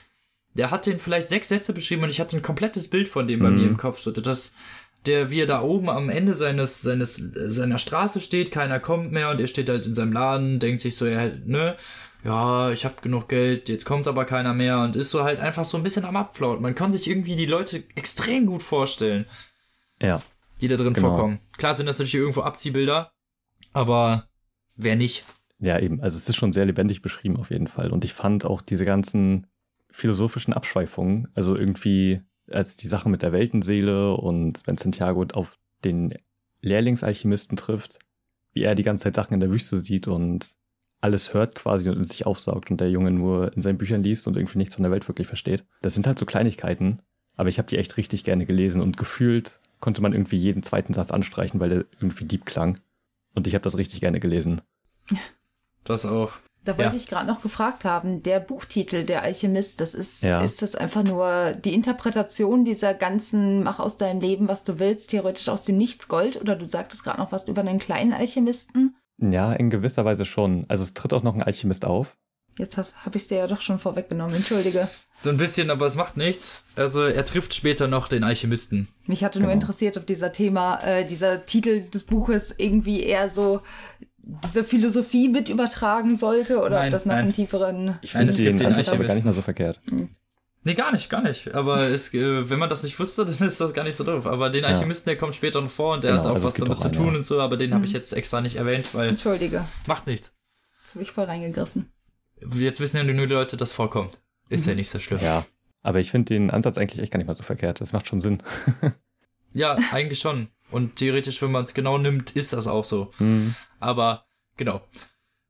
der hat den vielleicht sechs Sätze beschrieben und ich hatte ein komplettes Bild von dem bei Mhm. mir im Kopf. So, das, der, wie er da oben am Ende seines, seines, seiner Straße steht, keiner kommt mehr und er steht halt in seinem Laden, denkt sich so, ja, ne, ja, ich hab genug Geld, jetzt kommt aber keiner mehr und ist so halt einfach so ein bisschen am Abflaut. Man kann sich irgendwie die Leute extrem gut vorstellen, Ja, die da drin Genau. vorkommen. Klar sind das natürlich irgendwo Abziehbilder, aber wer nicht? ja, eben. Also es ist schon sehr lebendig beschrieben auf jeden Fall. Und ich fand auch diese ganzen philosophischen Abschweifungen, also irgendwie als die Sache mit der Weltenseele und wenn Santiago auf den Lehrlingsalchemisten trifft, wie er die ganze Zeit Sachen in der Wüste sieht und alles hört quasi und in sich aufsaugt und der Junge nur in seinen Büchern liest und irgendwie nichts von der Welt wirklich versteht. Das sind halt so Kleinigkeiten, aber ich habe die echt richtig gerne gelesen und gefühlt konnte man irgendwie jeden zweiten Satz anstreichen, weil der irgendwie deep klang. Und ich habe das richtig gerne gelesen. Das auch. Da wollte Ja. ich gerade noch gefragt haben, der Buchtitel, der Alchemist, das ist, Ja. ist das einfach nur die Interpretation dieser ganzen Mach aus deinem Leben, was du willst, theoretisch aus dem Nichts Gold? Oder du sagtest gerade noch was über einen kleinen Alchemisten? Ja, in gewisser Weise schon. Also es tritt auch noch ein Alchemist auf. Jetzt habe ich es dir ja doch schon vorweggenommen, entschuldige. So ein bisschen, aber es macht nichts. Also er trifft später noch den Alchemisten. Mich hatte nur Genau. interessiert, ob dieser Thema, äh, dieser Titel des Buches irgendwie eher so diese Philosophie mit übertragen sollte oder Nein, ob das nach nein. einem tieferen Ich finde es gibt den den Ansatz aber gar nicht mal so verkehrt. Nee, gar nicht, gar nicht. Aber es, äh, wenn man das nicht wusste, <laughs> dann ist das gar nicht so doof. Aber den Ja. Alchemisten, der kommt später noch vor und der Genau, hat auch also was damit auch zu einen, tun ja. und so, aber den habe ich Mhm. jetzt extra nicht erwähnt, weil Entschuldige, macht nichts. jetzt habe ich voll reingegriffen. Jetzt wissen ja nur die Leute, dass vorkommt. Ist ja nicht so schlimm. Ja. Aber ich finde den Ansatz eigentlich echt gar nicht mal so verkehrt. Das macht schon Sinn. <laughs> Ja, eigentlich schon. Und theoretisch, wenn man es genau nimmt, ist das auch so. Hm. Aber genau.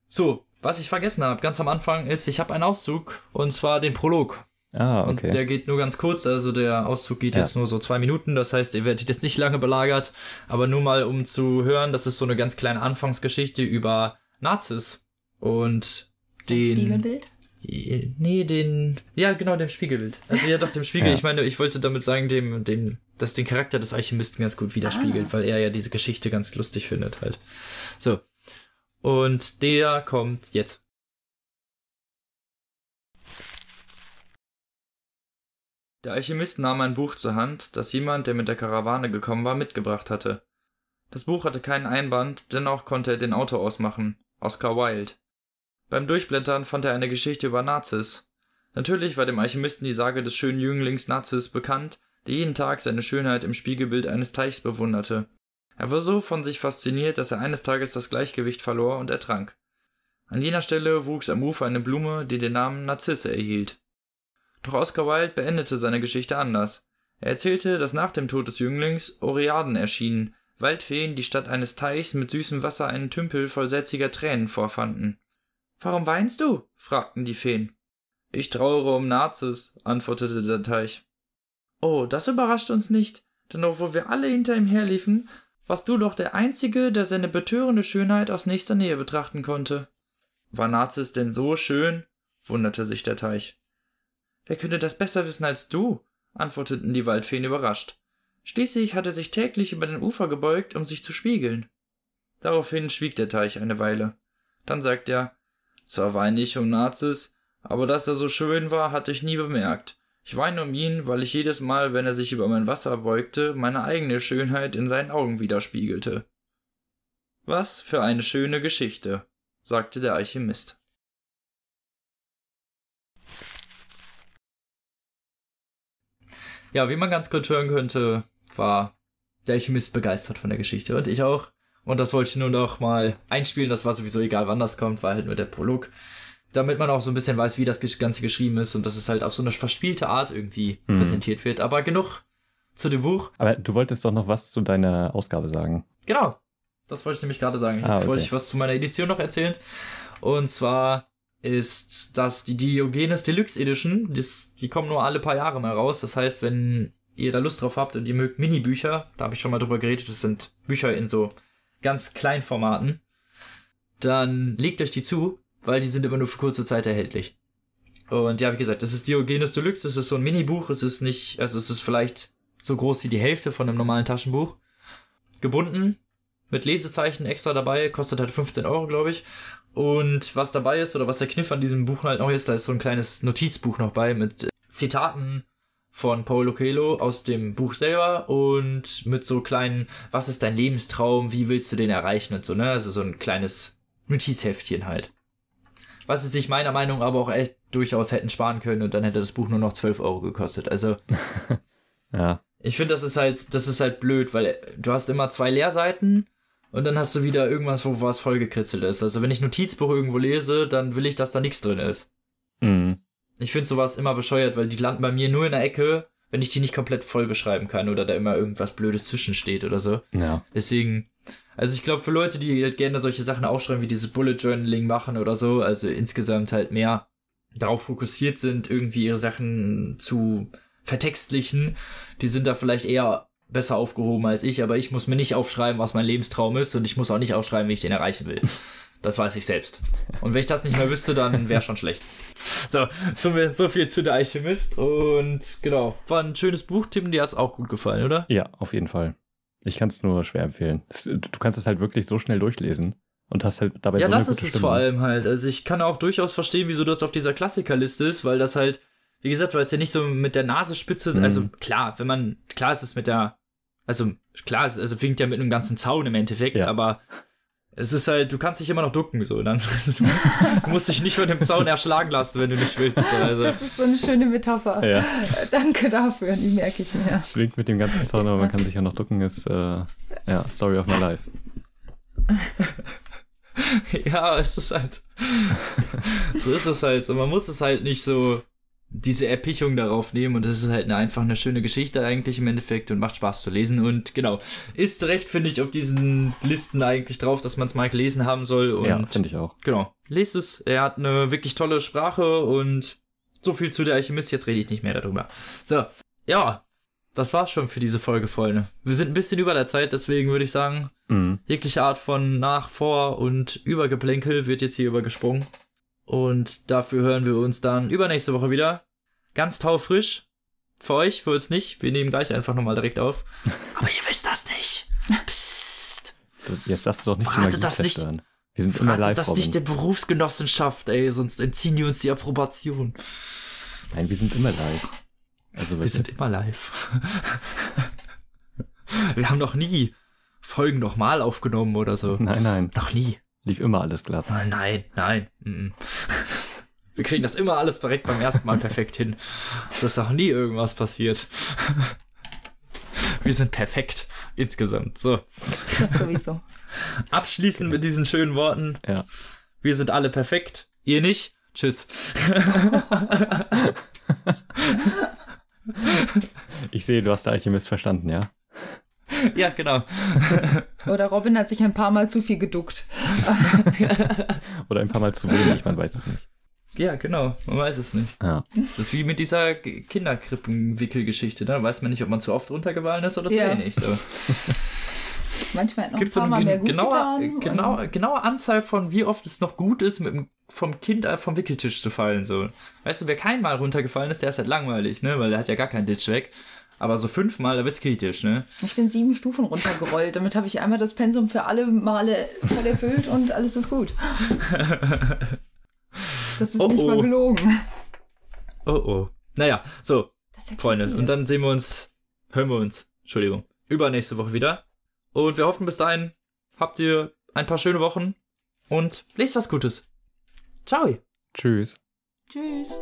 So, was ich vergessen habe, ganz am Anfang ist, ich habe einen Auszug und zwar den Prolog. Ah, Und okay. der geht nur ganz kurz, also der Auszug geht Ja. jetzt nur so zwei Minuten, das heißt, ihr werdet jetzt nicht lange belagert, aber nur mal um zu hören, das ist so eine ganz kleine Anfangsgeschichte über Nazis und den. Spiegelbild? Nee, den. Ja, genau, dem Spiegelbild. Also ja, doch, dem Spiegel. Ja. Ich meine, ich wollte damit sagen, dem, dem, das den Charakter des Alchemisten ganz gut widerspiegelt, Ah. weil er ja diese Geschichte ganz lustig findet halt. So. Und der kommt jetzt. Der Alchemist nahm ein Buch zur Hand, das jemand, der mit der Karawane gekommen war, mitgebracht hatte. Das Buch hatte keinen Einband, dennoch konnte er den Autor ausmachen. Oscar Wilde. Beim Durchblättern fand er eine Geschichte über Nazis. Natürlich war dem Alchemisten die Sage des schönen Jünglings Nazis bekannt, der jeden Tag seine Schönheit im Spiegelbild eines Teichs bewunderte. Er war so von sich fasziniert, dass er eines Tages das Gleichgewicht verlor und ertrank. An jener Stelle wuchs am Ufer eine Blume, die den Namen Narzisse erhielt. Doch Oscar Wilde beendete seine Geschichte anders. Er erzählte, dass nach dem Tod des Jünglings Oreaden erschienen, Waldfeen, die statt eines Teichs mit süßem Wasser einen Tümpel voll sätziger Tränen vorfanden. Warum weinst du? fragten die Feen. Ich trauere um Nazis, antwortete der Teich. Oh, das überrascht uns nicht, denn obwohl wir alle hinter ihm herliefen, warst du doch der Einzige, der seine betörende Schönheit aus nächster Nähe betrachten konnte. War Nazis denn so schön? wunderte sich der Teich. Wer könnte das besser wissen als du? antworteten die Waldfeen überrascht. Schließlich hat er sich täglich über den Ufer gebeugt, um sich zu spiegeln. Daraufhin schwieg der Teich eine Weile. Dann sagte er, zwar weine ich um Nazis, aber dass er so schön war, hatte ich nie bemerkt. Ich weine um ihn, weil ich jedes Mal, wenn er sich über mein Wasser beugte, meine eigene Schönheit in seinen Augen widerspiegelte. Was für eine schöne Geschichte, sagte der Alchemist. Ja, wie man ganz kurz hören könnte, war der Alchemist begeistert von der Geschichte und ich auch. Und das wollte ich nur noch mal einspielen. Das war sowieso egal, wann das kommt, war halt nur der Prolog. Damit man auch so ein bisschen weiß, wie das Ganze geschrieben ist und dass es halt auf so eine verspielte Art irgendwie Mhm. präsentiert wird. Aber genug zu dem Buch. Aber du wolltest doch noch was zu deiner Ausgabe sagen. Genau. Das wollte ich nämlich gerade sagen. Jetzt Ah, okay. wollte ich was zu meiner Edition noch erzählen. Und zwar ist das die Diogenes Deluxe Edition. Das, die kommen nur alle paar Jahre mal raus. Das heißt, wenn ihr da Lust drauf habt und ihr mögt Mini-Bücher, da habe ich schon mal drüber geredet, das sind Bücher in so ganz kleinen Formaten, dann legt euch die zu, weil die sind immer nur für kurze Zeit erhältlich. Und ja, wie gesagt, das ist Diogenes Deluxe, das ist so ein Mini-Buch, es ist nicht, also es ist vielleicht so groß wie die Hälfte von einem normalen Taschenbuch. Gebunden, mit Lesezeichen extra dabei, kostet halt 15 Euro, glaube ich. Und was dabei ist, oder was der Kniff an diesem Buch halt noch ist, da ist so ein kleines Notizbuch noch bei mit äh, Zitaten von Paulo Coelho aus dem Buch selber und mit so kleinen, was ist dein Lebenstraum, wie willst du den erreichen und so, ne? Also so ein kleines Notizheftchen halt. Was sie sich meiner Meinung nach aber auch echt durchaus hätten sparen können und dann hätte das Buch nur noch 12 Euro gekostet. Also <laughs> Ja. ich finde, das ist halt, das ist halt blöd, weil du hast immer zwei Leerseiten und dann hast du wieder irgendwas, wo was vollgekritzelt ist. Also wenn ich Notizbuch irgendwo lese, dann will ich, dass da nichts drin ist. Mhm. Ich finde sowas immer bescheuert, weil die landen bei mir nur in der Ecke, wenn ich die nicht komplett voll beschreiben kann oder da immer irgendwas Blödes zwischensteht oder so. Ja. Deswegen, also ich glaube, für Leute, die halt gerne solche Sachen aufschreiben, wie dieses Bullet Journaling machen oder so, also insgesamt halt mehr darauf fokussiert sind, irgendwie ihre Sachen zu vertextlichen, die sind da vielleicht eher besser aufgehoben als ich, aber ich muss mir nicht aufschreiben, was mein Lebenstraum ist und ich muss auch nicht aufschreiben, wie ich den erreichen will. <laughs> Das weiß ich selbst. Und wenn ich das nicht mehr wüsste, dann wäre schon schlecht. So, zumindest so viel zu der Alchemist und genau, war ein schönes Buch, Tim, dir hat's auch gut gefallen, oder? Ja, auf jeden Fall. Ich kann es nur schwer empfehlen. Es- Du kannst es halt wirklich so schnell durchlesen und hast halt dabei ja, so das eine ist gute es Stimmung. vor allem halt. Also ich kann auch durchaus verstehen, wieso das auf dieser Klassikerliste ist, weil das halt, wie gesagt, weil es ja nicht so mit der Nasenspitze, Mhm. also klar, wenn man, klar ist es mit der, also klar, es also winkt ja mit einem ganzen Zaun im Endeffekt, Ja. aber es ist halt, du kannst dich immer noch ducken, so, dann, du, <laughs> musst, du musst dich nicht von dem Zaun erschlagen lassen, wenn du nicht willst. So, also. Das ist so eine schöne Metapher. Ja, Danke dafür, die merke ich mir. es winkt mit dem ganzen Zaun, aber man kann sich ja noch ducken, ist äh, ja, Story of my life. <laughs> Ja, es ist halt. so ist es halt. So, man muss es halt nicht so diese Erpichung darauf nehmen und es ist halt eine, einfach eine schöne Geschichte eigentlich im Endeffekt und macht Spaß zu lesen und genau. Ist zu Recht, finde ich, auf diesen Listen eigentlich drauf, dass man es mal gelesen haben soll und ja, finde ich auch. genau. Lest es. Er hat eine wirklich tolle Sprache und so viel zu der Alchemist. Jetzt rede ich nicht mehr darüber. So. Ja. Das war's schon für diese Folge, Freunde. Wir sind ein bisschen über der Zeit, deswegen würde ich sagen, Mhm. Jegliche Art von Nach-, Vor- und Übergeplänkel wird jetzt hier übergesprungen. Und dafür hören wir uns dann übernächste Woche wieder. Ganz taufrisch. Für euch, für uns nicht. Wir nehmen gleich einfach nochmal direkt auf. <laughs> Aber ihr wisst das nicht. Psst. Jetzt darfst du doch nicht die Verrate Magie das nicht. zerstören. Wir sind immer live, das Robin. nicht der Berufsgenossenschaft, ey, sonst entziehen die uns die Approbation. Nein, wir sind immer live. Also Wir sind immer live. <laughs> wir haben noch nie Folgen nochmal aufgenommen oder so. Nein, nein, Noch nie. Lief immer alles glatt. Nein, nein, nein. mhm. <laughs> Wir kriegen das immer alles direkt beim ersten Mal perfekt hin. Es ist noch nie irgendwas passiert. Wir sind perfekt insgesamt. So, Das sowieso. abschließend mit diesen schönen Worten. Ja. Wir sind alle perfekt. Ihr nicht? Tschüss. <laughs> Ich sehe, du hast der Alchemist verstanden, ja? <laughs> ja, genau. <laughs> Oder Robin hat sich ein paar Mal zu viel geduckt. <laughs> Oder ein paar Mal zu wenig, man weiß es nicht. Ja, genau. Man weiß es nicht. Ja. Das ist wie mit dieser Kinderkrippenwickelgeschichte. Ne? Da weiß man nicht, ob man zu oft runtergefallen ist oder zu Ja. wenig. So. Manchmal hat noch Gibt es ein paar eine Mal mehr gut genauer, getan. genau, genaue Anzahl von wie oft es noch gut ist, mit dem, vom Kind äh, vom Wickeltisch zu fallen. So. Weißt du, wer keinmal runtergefallen ist, der ist halt langweilig, ne? Weil der hat ja gar keinen Ditch weg. Aber so fünfmal, da wird's kritisch, ne? Ich bin sieben Stufen runtergerollt. Damit habe ich einmal das Pensum für alle Male voll erfüllt und alles ist gut. Das ist Oh, nicht mal oh. gelogen. Oh oh. Naja, so, Das ist ja Freunde. Und dann sehen wir uns, hören wir uns, Entschuldigung, übernächste Woche wieder. Und wir hoffen, bis dahin habt ihr ein paar schöne Wochen und lest was Gutes. Ciao. Tschüss. Tschüss.